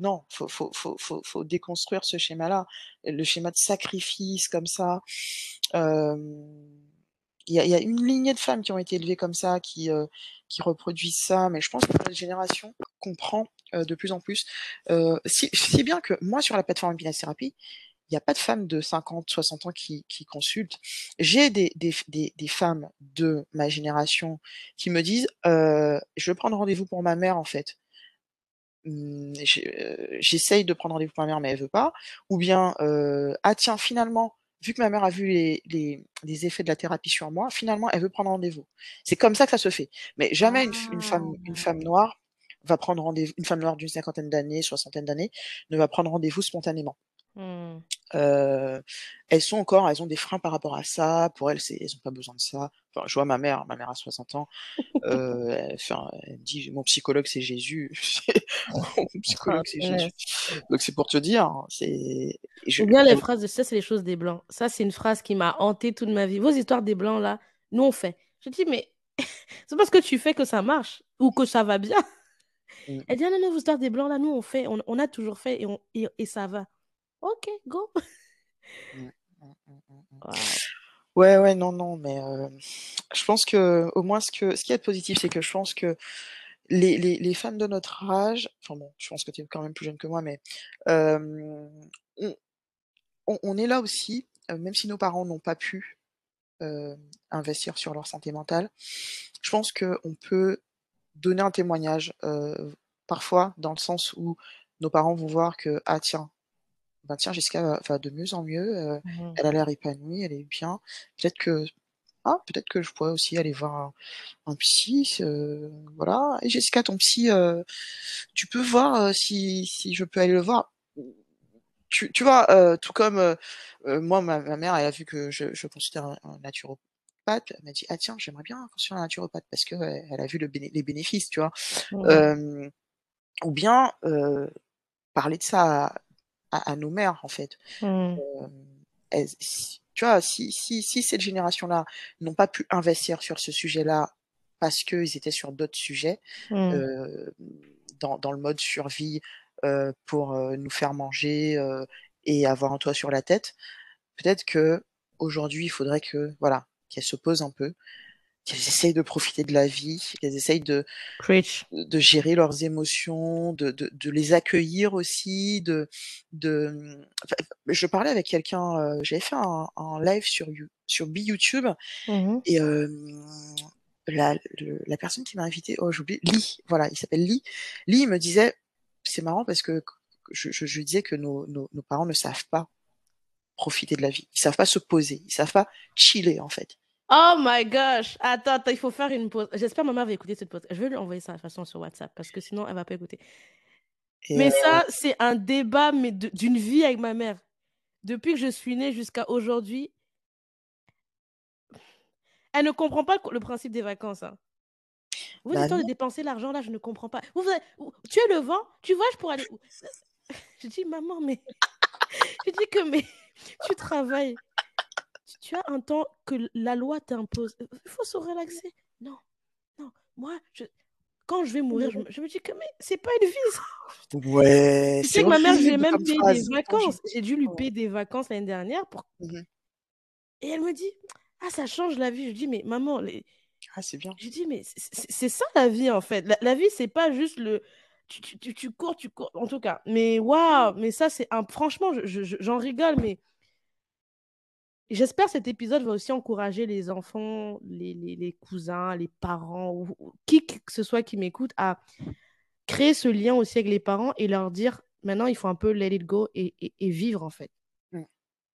non, faut faut faut faut faut déconstruire ce schéma-là. Le schéma de sacrifice comme ça, il y a y a une lignée de femmes qui ont été élevées comme ça, qui, heu, qui reproduisent ça, mais je pense que notre génération comprend, de plus en plus, si si bien que moi sur la plateforme Happiness Therapy, il y a pas de femmes de 50-60 ans qui qui consultent. J'ai des des des des femmes de ma génération qui me disent, heu: «Je veux prendre rendez-vous pour ma mère en fait». Mmh, j'essaye de prendre rendez-vous pour ma mère, mais elle veut pas. Ou bien, «Ah tiens, finalement, vu que ma mère a vu les les les effets de la thérapie sur moi, finalement, elle veut prendre rendez-vous». C'est comme ça que ça se fait. Mais jamais une une femme une Ah. femme noire va prendre rendez-vous une femme noire d'une cinquantaine d'années, soixantaine d'années, ne va prendre rendez-vous spontanément. Heu, elles sont encore elles ont des freins par rapport à ça. Pour elles, elles ont pas besoin de ça. Enfin, je vois ma mère, ma mère a 60 ans, elle enfin, elle dit: «Mon psychologue, c'est Jésus». Mon psychologue, c'est Jésus. Donc c'est pour te dire, hein, c'est je Ou bien les phrases de ça, c'est les choses des blancs. Ça, c'est une phrase qui m'a hantée toute ma vie. Vos histoires des blancs, là, nous, on fait. Je dis, mais c'est parce que tu fais que ça marche ou que ça va bien. mmh, Elle dit, ah non, non, vos histoires des blancs, là, nous, on fait. On, on a toujours fait et, on, et, et ça va. Ok, go. mmh, mmh. Waouh. Ouais, ouais, non, non, mais heu, je pense qu'au moins ce que ce qui est positif, c'est que je pense que les les les femmes de notre âge, enfin bon, je pense que tu es quand même plus jeune que moi, mais hem, on on on est là aussi, heu, même si nos parents n'ont pas pu, investir sur leur santé mentale. Je pense qu'on peut donner un témoignage, parfois dans le sens où nos parents vont voir que: «Ah tiens, bah, tiens Jessica va de mieux en mieux, heu, Mhm. elle a l'air épanouie, elle est bien. Peut-être que ah peut-être que je pourrais aussi aller voir un un psy, ce voilà. Et Jessica ton psy, heu, tu peux voir, si si je peux aller le voir?» tu tu vois? Tout comme, moi ma ma mère elle a vu que je je consultais un un naturopathe, elle m'a dit: «Ah tiens j'aimerais bien consulter un naturopathe» parce qu'elle elle a vu le béné les bénéfices, tu vois? Hem, ou bien, parler de ça à nos mères en fait. Elles si tu vois? Si si si cette génération-là n'ont pas pu investir sur ce sujet-là, parce qu'ils étaient sur d'autres sujets, Mhm. hem, dans dans le mode survie, heu, pour, nous faire manger, et avoir un toit sur la tête, peut-être qu'aujourd'hui, il faudrait que, voilà, qu'elles se posent un peu, qu'elles essayent de profiter de la vie, qu'elles essayent de Preach. de gérer leurs émotions, de de de les accueillir aussi, de de, enfin, je parlais avec quelqu'un, heu, j'avais fait un un live sur sur Be YouTube Mhm. et hem, la le la personne qui m'a invitée, oh j'ai oublié, Lee, voilà, il s'appelle Lee. Lee, me disait: «C'est marrant parce que je je je lui disais que nos nos nos parents ne savent pas profiter de la vie. Ils savent pas se poser, ils savent pas chiller, en fait. Oh my gosh! Attends, attends, il faut faire une pause. J'espère que ma mère va écouter cette pause. Je vais lui envoyer ça de toute façon sur WhatsApp parce que sinon, elle va pas écouter. Et Mais ça, c'est un débat mais d'une vie avec ma mère. Depuis que je suis née jusqu'à aujourd'hui elle ne comprend pas le principe des vacances, hein. Vos bah de dépenser l'argent là, je ne comprends pas. Vous vous vous tu es le vent, tu voyages pour aller où? Je dis: «Maman, mais» je dis que: «Mais tu travailles, tu tu as un temps que la loi t'impose, il faut se relaxer». «Non, non, moi je quand je vais mourir, je me je me dis que mais c'est pas une vie ça». Ouais, Tu sais que ma mère, je lui ai horrible même payé des vacances. J'ai dû lui payer des vacances l'année dernière pour Mmh mh. et elle me dit: «Ah ça change la vie». Je lui dis: «Mais maman, les» Ah, c'est bien. je dis: «Mais c'est ça la vie en fait. La la vie, c'est pas juste le tu tu tu tu cours, tu cours» en tout cas. Mais waouh! Mais ça, c'est un franchement, je je j'en rigole, mais j'espère cet épisode va aussi encourager les enfants, les cousins, les parents ou qui que ce soit qui m'écoute à créer ce lien aussi avec les parents et leur dire: «Maintenant, il faut un peu let it go et vivre en fait».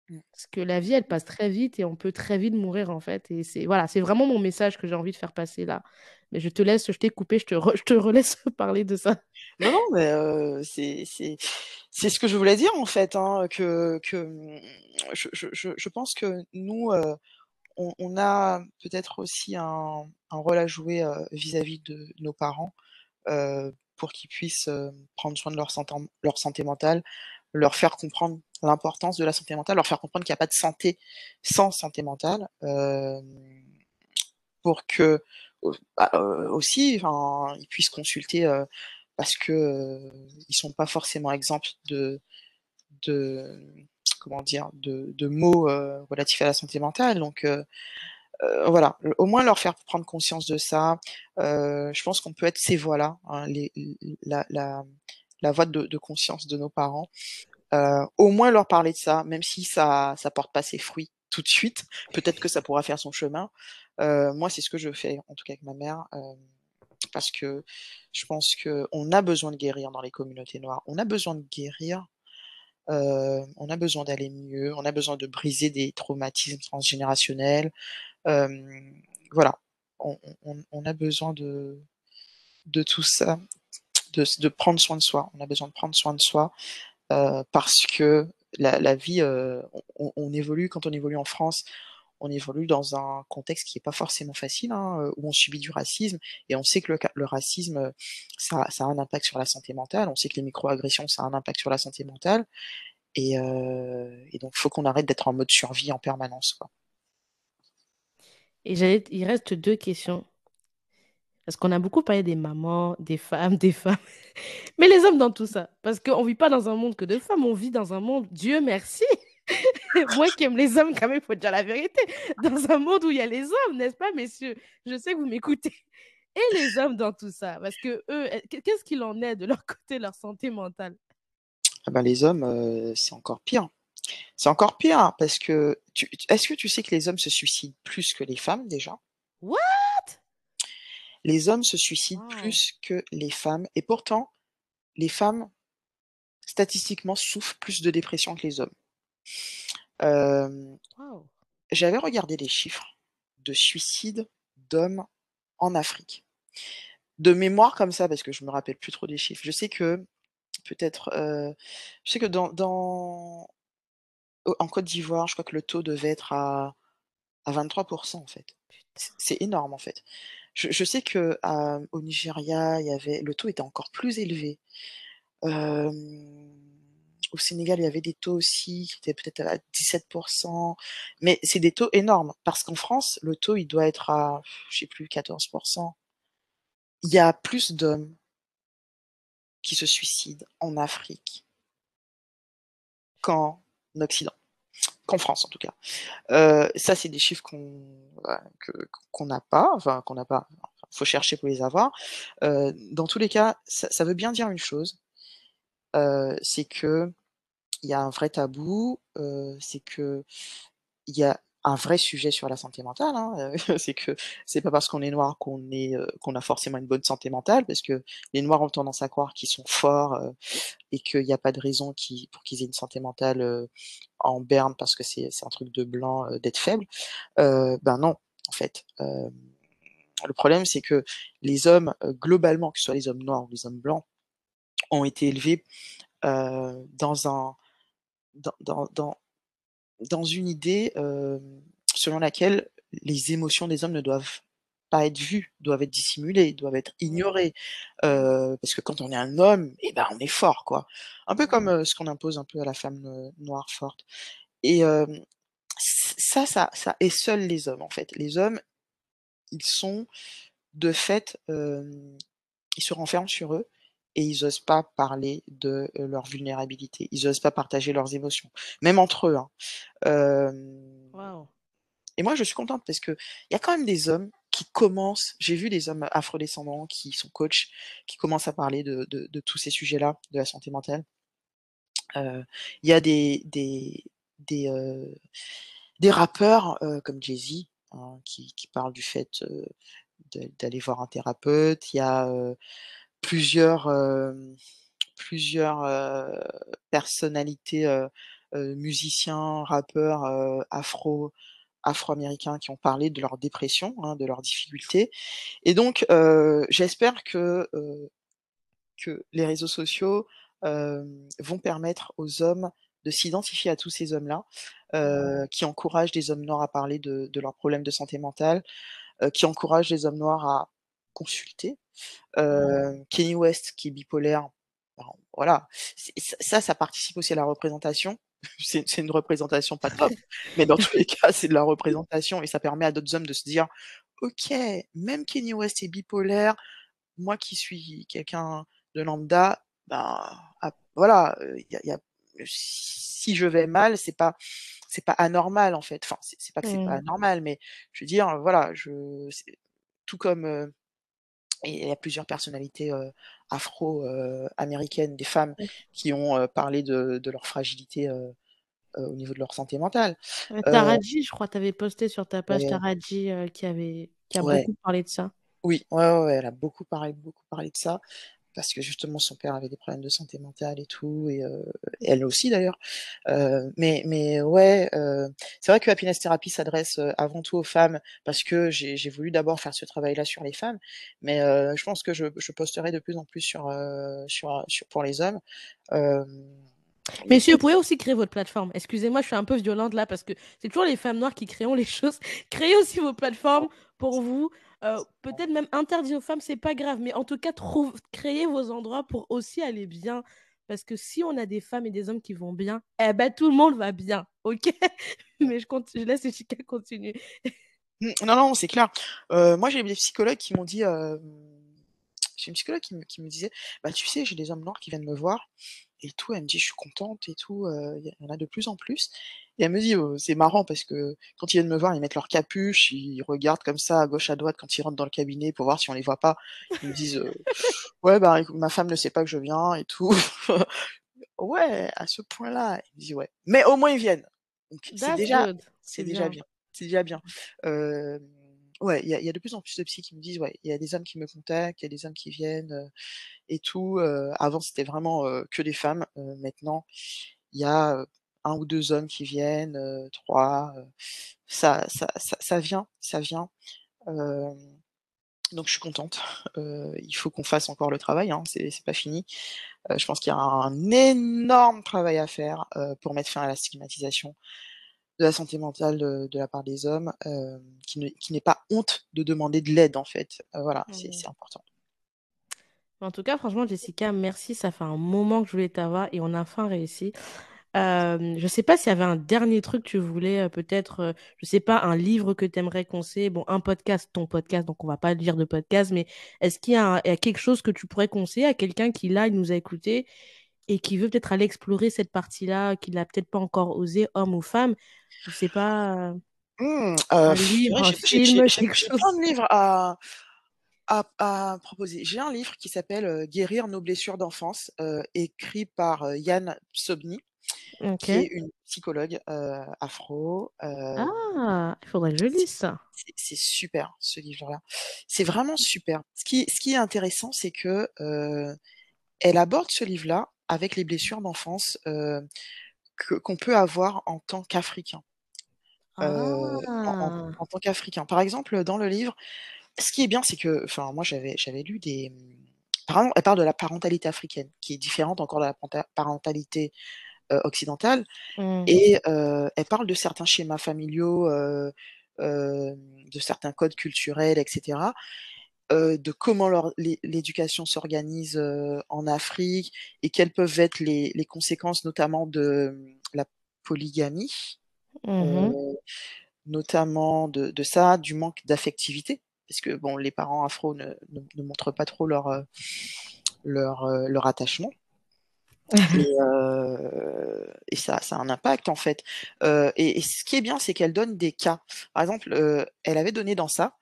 Mmh. Parce que la vie, elle passe très vite et on peut très vite mourir en fait et c'est voilà, c'est vraiment mon message que j'ai envie de faire passer là. Mais je te laisse, je t'ai coupé, je te re je te relaisse parler de ça. Non, non, mais heu, c'est c'est c'est ce que je voulais dire en fait, hein, que que, mmh, je je je pense que nous, heu, on on a peut-être aussi un un rôle à jouer, heu, vis-à-vis de nos parents, heu, pour qu'ils puissent, prendre soin de leur santen leur santé mentale, leur faire comprendre l'importance de la santé mentale, leur faire comprendre qu'il y a pas de santé sans santé mentale, hem, pour que, bah, heu, aussi, ils puissent consulter, heu, parce que, ils sont pas forcément exempts de de comment dire? De de heu, relatifs à la santé mentale donc voilà, au moins leur faire prendre conscience de ça, je pense qu'on peut être ces voix-là, hein, la voix de conscience de nos parents, heu, au moins leur parler de ça, même si ça ça porte pas ses fruits tout de suite, peut-être que ça pourra faire son chemin, heu, moi, c'est ce que je fais, en tout cas avec ma mère, hem, parce que je pense qu'on a besoin de guérir dans les communautés noires. On a besoin de guérir, on a besoin d'aller mieux, on a besoin de briser des traumatismes transgénérationnels, voilà, on on on on a besoin de de tout ça, de prendre soin de soi. On a besoin de prendre soin de soi, heu, parce que la vie, heu, on évolue quand on évolue en France, on évolue dans un contexte qui est pas forcément facile, hein, heu, où on subit du racisme et on sait que le racisme, ça a un impact sur la santé mentale. On sait que les microagressions, ça a un impact sur la santé mentale et donc faut qu'on arrête d'être en mode survie en permanence, quoi. Et il reste 2 questions. Parce qu'on a beaucoup parlé des mamans, des femmes, des femmes. Mais les hommes dans tout ça? Parce qu'on vit pas dans un monde que de femmes, on vit dans un monde, Dieu merci! Moi qui aime les hommes quand même, il faut dire la vérité, dans un monde où il y a les hommes, n'est-ce pas messieurs? Je sais que vous m'écoutez. Et les hommes dans tout ça? Parce qu'eux, est qu'est qu'est-ce qu'il en est de leur côté, leur santé mentale? Ah bah, les hommes, heu, c'est encore pire. C'est encore pire parce que est-ce que tu sais que les hommes se suicident plus que les femmes déjà? What? Les hommes se suicident Waouh! plus que les femmes et pourtant les femmes, statistiquement, souffrent plus de dépression que les hommes. J'avais regardé les chiffres de suicides d'hommes en Afrique. De mémoire comme ça, parce que je me rappelle plus trop des chiffres. Je sais que peut-être, heu, je sais que dans en Côte d'Ivoire, je crois que le taux devait être à à 23% en fait. C'est énorme, en fait. Je je sais qu'à au Nigeria, il y avait le taux était encore plus élevé. Hem, au Sénégal, il y avait des taux aussi qui étaient peut-être à 17% mais c'est des taux énormes parce qu'en France, le taux, il doit être à, je sais plus, 14% Il y a plus d'hommes qui se suicident en Afrique qu'en Occident, qu'en France en tout cas. Heu, ça, c'est des chiffres qu'on que qu'on n'a pas, enfin qu'on n'a pas, enfin, faut chercher pour les avoir. Heu, dans tous les cas, ça ça veut bien dire une chose, heu, c'est qu'il y a un vrai tabou, heu, c'est qu'il y a un vrai sujet sur la santé mentale, hein, heu, c'est que c'est pas parce qu'on est noir qu'on est, heu, qu'on a forcément une bonne santé mentale parce que les noirs ont tendance à croire qu'ils sont forts, heu et qu'il y a pas de raison qui pour qu'ils aient une santé mentale, en berne parce que c'est un truc de blanc, d'être faible. Ben non, en fait. le problème, c'est que les hommes, globalement, que ce soit les hommes noirs ou les hommes blancs, ont été élevés dans un dans, dans une idée selon laquelle les émotions des hommes ne doivent pas être vues, doivent être dissimulées, doivent être ignorées. parce que quand on est un homme, eh ben on est fort, quoi. Un peu comme ce qu'on impose un peu à la femme noire forte. Et ça, ça, ça est seul les hommes, en fait. Les hommes, ils sont de fait, ils se renferment sur eux et ils osent pas parler de leur vulnérabilité. Ils osent pas partager leurs émotions, même entre eux. Hein. Et moi, je suis contente parce que il y a quand même des hommes qui commencent. J'ai vu des hommes afrodescendants qui sont coachs, qui commencent à parler de, de, de tous ces sujets-là, de la santé mentale. Il y a des des des, des rappeurs comme Jay-Z hein, qui, qui parlent du fait d'aller voir un thérapeute. Il y a plusieurs, plusieurs personnalités, musiciens, rappeurs afro, afro-américains qui ont parlé de leur dépression, hein, de leurs difficultés. Et donc, j'espère que, que les réseaux sociaux vont permettre aux hommes de s'identifier à tous ces hommes-là, qui encouragent des hommes noirs à parler de, de leurs problèmes de santé mentale, qui encouragent les hommes noirs à consulter. Kenny West qui est bipolaire, ben, voilà, ça, ça participe aussi à la représentation. C'est une représentation pas top, mais dans tous les cas, c'est de la représentation et ça permet à d'autres hommes de se dire, ok, même Kenny West est bipolaire, moi qui suis quelqu'un de lambda, ben ah, voilà, y y a, si je vais mal, c'est pas c'est pas anormal en fait. Enfin, c'est pas que c'est pas mmh. anormal, mais je veux dire, voilà, je tout comme et il y a plusieurs personnalités afro-américaines, des femmes qui ont parlé de, de, leur fragilité au niveau de leur santé mentale. Taraji, je crois, tu avais posté sur ta page Taraji qui avait qui a beaucoup parlé de ça. Oui, ouais, ouais, elle a beaucoup parlé, beaucoup parlé de ça parce que justement son père avait des problèmes de santé mentale et tout, et euh, elle aussi d'ailleurs. Euh, mais, mais ouais, euh, c'est vrai que Happiness Therapy s'adresse avant tout aux femmes parce que j'ai voulu d'abord faire ce travail-là sur les femmes, mais je pense que je, je, posterai de plus en plus sur, sur, sur pour les hommes. Messieurs, vous pouvez aussi créer votre plateforme. Excusez-moi, je suis un peu violente là parce que c'est toujours les femmes noires qui créent les choses. Créez aussi vos plateformes pour vous. Euh, peut-être même interdire aux femmes, c'est pas grave, mais en tout cas, trouve, créer vos endroits pour aussi aller bien. Parce que si on a des femmes et des hommes qui vont bien, eh ben tout le monde va bien, ok? Mais je, je laisse Chica continuer. Mmh, non, non, c'est clair. Euh, moi, j'ai des psychologues qui m'ont dit. Euh... J'ai une psychologue qui me, qui me disait Bah, tu sais, j'ai des hommes noirs qui viennent me voir et tout. Elle me dit Je suis contente et tout. Il y en a de plus en plus. Et elle me dit, «Oh, c'est marrant parce que quand ils viennent me voir, ils mettent leur capuche, ils regardent comme ça à gauche à droite quand ils rentrent dans le cabinet pour voir si on les voit pas. Ils me disent, ouais, bah, ma femme ne sait pas que je viens et tout. ouais, à ce point-là. Il me dit, ouais. Mais au moins ils viennent. c'est déjà, c'est déjà bien. C'est déjà bien. ouais, il y a, y a, de plus en plus de psy qui me disent, ouais, il y a des hommes qui me contactent, il y a des hommes qui viennent et tout. avant, c'était vraiment que des femmes. maintenant, il y a un ou deux hommes qui viennent, trois, ça, ça, ça, vient, ça vient. donc je suis contente. il faut qu'on fasse encore le travail, hein, c'est pas fini. je pense qu'il y a un énorme travail à faire pour mettre fin à la stigmatisation de la santé mentale de, la part des hommes, qui n'est pas honte de demander de l'aide en fait. voilà, mmh. c'est important. En tout cas, franchement, Jessica, merci. Ça fait un moment que je voulais t'avoir et on a enfin réussi. Euh, je sais pas s'il y avait un dernier truc que tu voulais, euh, peut-être, euh, je sais pas, un livre que tu aimerais conseiller. Bon, un podcast, ton podcast, donc on va pas dire de podcast, mais est-ce qu'il y, a quelque chose que tu pourrais conseiller à quelqu'un qui, là, il nous a écouté et qui veut peut-être aller explorer cette partie-là, qu'il n'a peut-être pas encore osé, homme ou femme? Je sais pas. Mmh, un livre, un film, quelque chose. plein de livres à, à, proposer. J'ai un livre qui s'appelle Guérir nos blessures d'enfance, écrit par Yann Sobny qui est une psychologue afro. ah, il faudrait que je lise ça. C'est super ce livre-là. C'est vraiment super. Ce qui, ce qui est intéressant, c'est que elle aborde ce livre-là avec les blessures d'enfance qu'on peut avoir en tant qu'Africain. en en Ah! en tant qu'Africain. Par exemple, dans le livre, ce qui est bien, c'est que enfin moi j'avais lu des, par exemple, elle parle de la parentalité africaine, qui est différente encore de la parentalité, occidentale Mmh. et heu, elle parle de certains schémas familiaux, heu, hem, de certains codes culturels et cetera, heu, de comment l'éducation s'organise, en Afrique et quelles peuvent être les les conséquences notamment de, la polygamie, Mmh notamment de de ça, du manque d'affectivité. Parce que bon, les parents afro ne ne ne montrent pas trop leur, leur attachement et heu et ça ça a un impact en fait, heu et et ce qui est bien, c'est qu'elle donne des cas. Par exemple, heu, elle avait donné dans ça,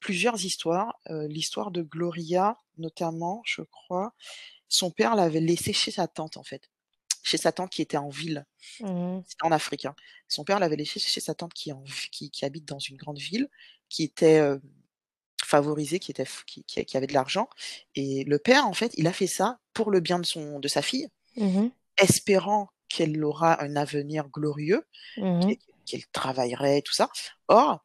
plusieurs histoires, l'histoire de Gloria notamment, je crois. Son père l'avait laissée chez sa tante en fait, chez sa tante qui était en ville. Mmh mh. C'était en Afrique, hein. Son père l'avait laissée chez sa tante qui est en v qui qui habite dans une grande ville, qui était, heu, favorisée, qui était qui qui qui avait de l'argent et le père, en fait, il a fait ça pour le bien de son de sa fille, Mmh mh. espérant qu'elle aura un avenir glorieux, Mmh qu'elle travaillerait tout ça. Or,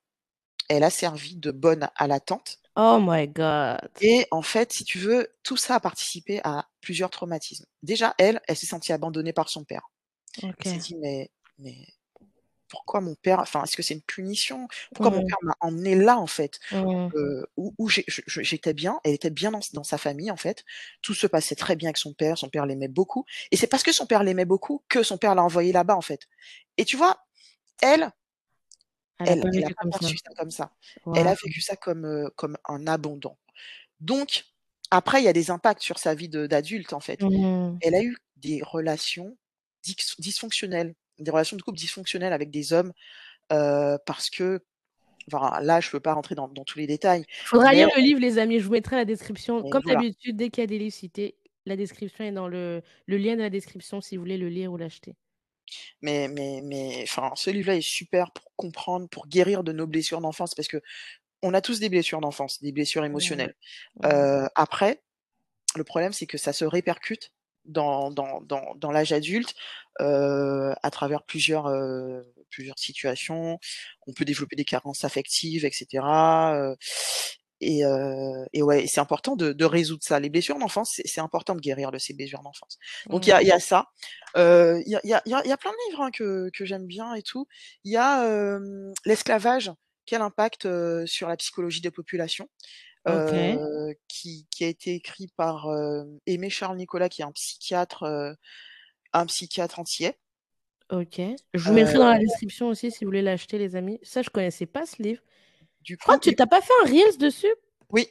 elle a servi de bonne à la tante Oh my God! et en fait, si tu veux, tout ça a participé à plusieurs traumatismes. Déjà, elle, elle s'est sentie abandonnée par son père. Elle s'est dit: «Mais mais pourquoi mon père enfin, est-ce que c'est une punition? Pourquoi mon père m'a emmenée là, en fait, Mmh. où j'étais bien, elle était bien dans sa famille, en fait. Tout se passait très bien avec son père, son père l'aimait beaucoup et c'est parce que son père l'aimait beaucoup que son père l'a envoyée là-bas, en fait et tu vois, elle Elle a elle pas elle a vécu pas comme ça. perçu ça comme ça. Elle a vécu ça comme, comme un abandon. Donc après, il y a des impacts sur sa vie d'adulte, en fait. Mmh. Elle a eu des relations dysfonctionnelles, des relations de couple dysfonctionnelles avec des hommes, parce que enfin, là, je peux pas rentrer dans dans tous les détails, Faudra mais lire le livre les amis, je vous mettrai la description. Comme voilà. d'habitude, dès qu'il y a des livres cités, la description est dans le le lien dans la description si vous voulez le lire ou l'acheter. Mais mais mais enfin, ce livre-là est super pour comprendre, pour guérir de nos blessures d'enfance parce qu'on a tous des blessures d'enfance, des blessures émotionnelles. Mmh. Après, le problème, c'est que ça se répercute dans dans dans dans l'âge adulte, heu, à travers plusieurs, heu, plusieurs situations. On peut développer des carences affectives et cetera, heu et heu et ouais c'est important de de résoudre ça. Les blessures d'enfance, c'est important de guérir de ces blessures d'enfance. Donc il y Mmh. a il y a ça. Heu, il y a y a y a y plein de livres, hein, que que j'aime bien et tout. Il y a, hem, L'esclavage, quel impact, sur la psychologie des populations, OK. heu, qui qui a été écrit par, Aimé Charles Nicolas, qui est un psychiatre, heu, un psychiatre antillais. OK. Je vous mettrai dans la Heu description aussi si vous voulez l'acheter les amis. Ça, je connaissais pas ce livre. Du Je crois coup, que tu il tu as pas fait un reels dessus? Oui,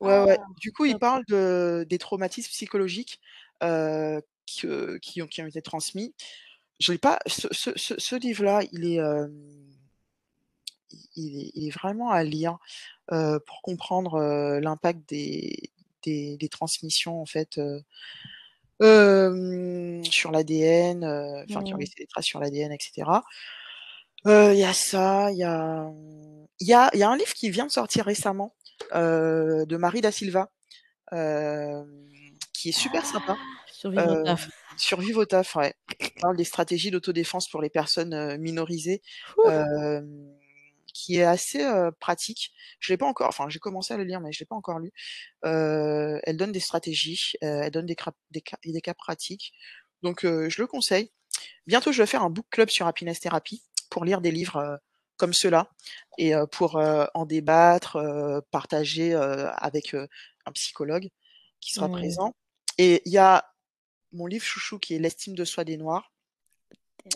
ouais, Ah, ouais. Du coup, il parle de des traumatismes psychologiques, heu, que qui ont qui ont été transmis. Je l'ai pas ce ce ce ce livre-là, il est, hem, il est il est vraiment à lire, heu, pour comprendre, l'impact des des des transmissions en fait, sur l'ADN, enfin qui ont Mmh. laissé des traces sur l'ADN et cetera. Heu, il y a ça, il y a, mmh, y a y a un livre qui vient de sortir récemment, de Marie Da Silva, qui est super sympa, Ah! Survivre au taf. Survivre au taf, ouais. Parle des stratégies d'autodéfense pour les personnes, minorisées, qui est assez, pratique. Je l'ai pas encore enfin, j'ai commencé à le lire, mais je l'ai pas encore lu. Elle donne des stratégies, elle donne des des cas des cas pratiques, donc je le conseille. Bientôt, je vais faire un book club sur Happiness Therapy pour lire des livres, comme ceux-là et pour, en débattre, partager, avec, un psychologue qui sera Mmh. présent et il y a mon livre chouchou qui est L'estime de soi des noirs,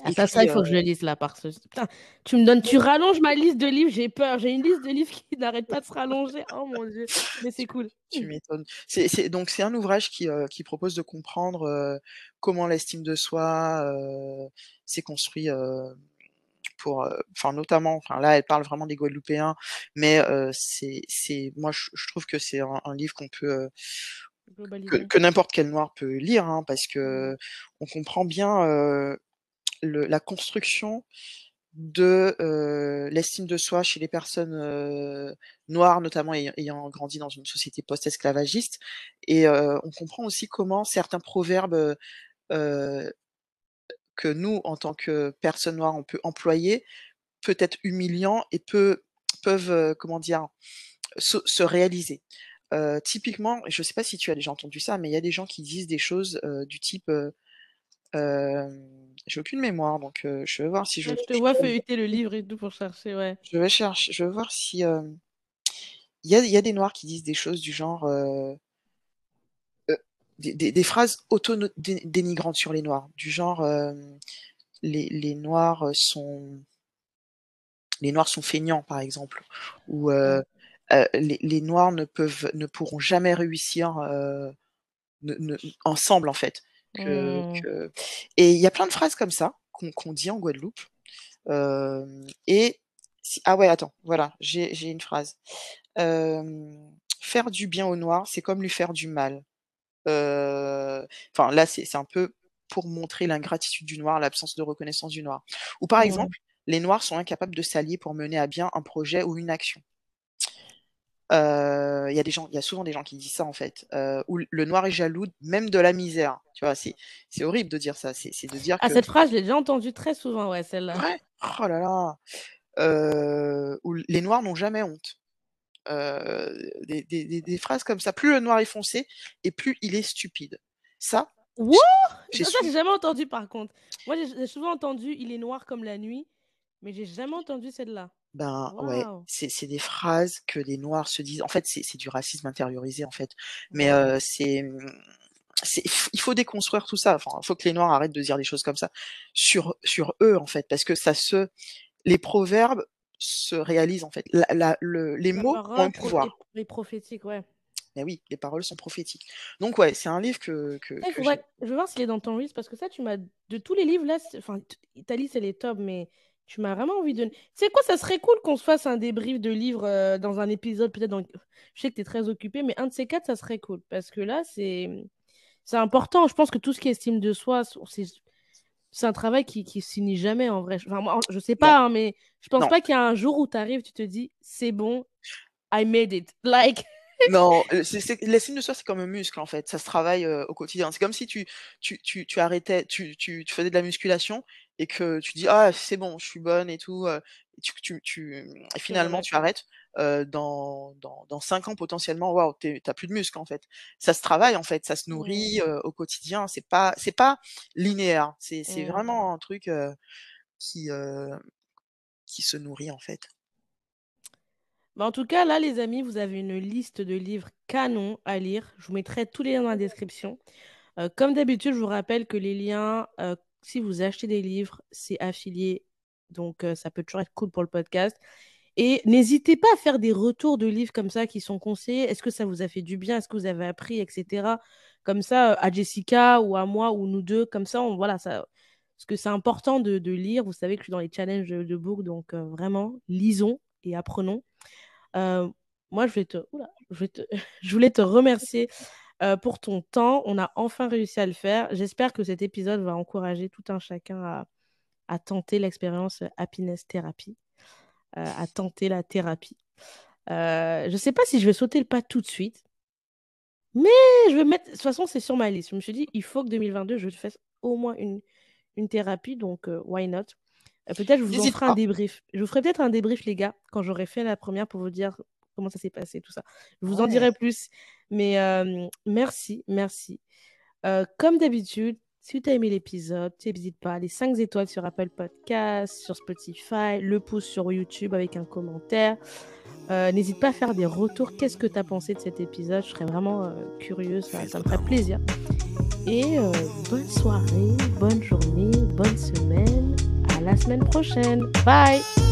Ah ça ça, il faut que je le lise là parce que putain, tu me donnes tu rallonges ma liste de livres, j'ai peur. J'ai une liste de livres qui n'arrête pas de se rallonger. Oh mon Dieu, mais c'est cool. tu m'étonnes. C'est c'est donc c'est un ouvrage qui, heu, qui propose de comprendre, heu, comment l'estime de soi, heu, s'est construit, heu, pour, enfin notamment, enfin là, elle parle vraiment des Guadeloupéens, mais c'est c'est moi je je trouve que c'est un un livre qu'on peut, que que n'importe quel noir peut lire, hein, parce Mmh. qu'on comprend bien, heu, la construction de, heu, l'estime de soi chez les personnes, heu, noires, notamment ayant grandi dans une société post-esclavagiste et heu, on comprend aussi comment certains proverbes, que nous, en tant que personnes noires, on peut employer peut être humiliant et peut peuvent, comment dire? Se se réaliser. Typiquement, je sais pas si tu as déjà entendu ça, mais il y a des gens qui disent des choses, du type, j'ai aucune mémoire donc je vais voir si je je te vois feuilleter le livre et tout pour chercher, ouais. Je vais chercher je vais voir si, il y a il y a des noirs qui disent des choses du genre, des des phrases auto dénigrantes sur les noirs, du genre, les les noirs, sont les noirs sont feignants par exemple ou les les noirs ne peuvent ne pourront jamais réussir, ne ensemble en fait. Que mmh. que et il y a plein de phrases comme ça qu'on dit en Guadeloupe, et ah ouais attends, voilà, j'ai une phrase. «Faire du bien aux noirs, c'est comme lui faire du mal». enfin là c'est c'est un peu pour montrer l'ingratitude du noir, l'absence de reconnaissance du noir. Ou par exemple, les noirs sont incapables de s'allier pour mener à bien un projet ou une action. Il y a des gens il y a souvent des gens qui disent ça en fait, euh, où le noir est jaloux même de la misère, tu vois? C'est c'est horrible de dire ça, c'est de dire ah, cette phrase, je l'ai déjà entendue très souvent, ouais, celle-là. Ouais, oh là là, euh, où les noirs n'ont jamais honte. Euh, des des des phrases comme ça. Plus le noir est foncé et plus il est stupide. Ça What? Ça, j'ai jamais entendu par contre. Moi, j'ai souvent entendu «Il est noir comme la nuit», mais j'ai jamais entendu celle-là. Ben, ouais, c'est c'est des phrases que les noirs se disent. En fait, c'est c'est du racisme intériorisé, en fait. Mais mmh, c'est il faut déconstruire tout ça. Enfin, il faut que les noirs arrêtent de dire des choses comme ça sur sur eux, en fait, parce que ça se les proverbes se réalisent, en fait. La le les mots ont un pouvoir. les prophétiques, ouais. Mais oui, les paroles sont prophétiques. Donc ouais, c'est un livre que que je veux voir s'il est dans ton liste parce que ça, tu m'as de tous les livres là, enfin, ta liste elle est top, mais tu m'as vraiment envie de. C'est quoi, ça serait cool qu'on se fasse un débrief de livres euh, dans un épisode, peut-être dans. Je sais que tu es très occupé, mais un de ces quatre, ça serait cool. Parce que là, c'est c'est important. Je pense que tout ce qui est estime de soi, c'est un travail qui ne finit jamais en vrai. Enfin, moi, je sais pas, hein, mais je pense pas qu'il y a un jour où tu arrives, tu te dis, c'est bon, I made it. Like. Non, l'estime de soi, c'est comme un muscle en fait. Ça se travaille au quotidien. C'est comme si tu, tu, tu, tu arrêtais, tu, tu, tu, faisais de la musculation et que tu dis ah c'est bon, je suis bonne et tout. et, tu, tu, tu, et finalement tu arrêtes. dans, dans, dans 5 ans potentiellement, waouh, t'as plus de muscles en fait. Ça se travaille en fait, ça se nourrit au quotidien. C'est pas, c'est pas linéaire. C'est, c'est vraiment un truc qui, qui se nourrit en fait. Bah, en tout cas, là, les amis, vous avez une liste de livres canons à lire. Je vous mettrai tous les liens dans la description. Comme d'habitude, je vous rappelle que les liens, si vous achetez des livres, c'est affilié. Donc, euh, ça peut toujours être cool pour le podcast. Et n'hésitez pas à faire des retours de livres comme ça qui sont conseillés. Est-ce que ça vous a fait du bien? Est-ce que vous avez appris, etc. Comme ça, à Jessica ou à moi ou nous deux. Comme ça, on, voilà, ça, parce que c'est important de, lire. Vous savez que je suis dans les challenges de, de book. Donc, vraiment, lisons et apprenons. Euh, moi, je voulais te remercier euh, pour ton temps. On a enfin réussi à le faire. J'espère que cet épisode va encourager tout un chacun à, à tenter l'expérience Happiness Therapy, euh, à tenter la thérapie. je ne sais pas si je vais sauter le pas tout de suite, mais je vais mettre. De toute façon, c'est sur ma liste. Je me suis dit, il faut que 2022, je fasse au moins une, une thérapie, donc why not? Euh, peut-être je vous en ferai un débrief. Je vous ferai peut-être un débrief, les gars, quand j'aurai fait la première pour vous dire comment ça s'est passé, tout ça. Je vous en dirai plus. Mais euh, merci, merci. Euh, comme d'habitude, si tu as aimé l'épisode, n'hésite pas. Les 5 étoiles sur Apple Podcast, sur Spotify, le pouce sur YouTube avec un commentaire. N'hésite pas à faire des retours. Qu'est-ce que tu as pensé de cet épisode? Je serais vraiment curieuse. Ça, me ferait plaisir. Et bonne soirée, bonne journée, bonne semaine la semaine prochaine. Bye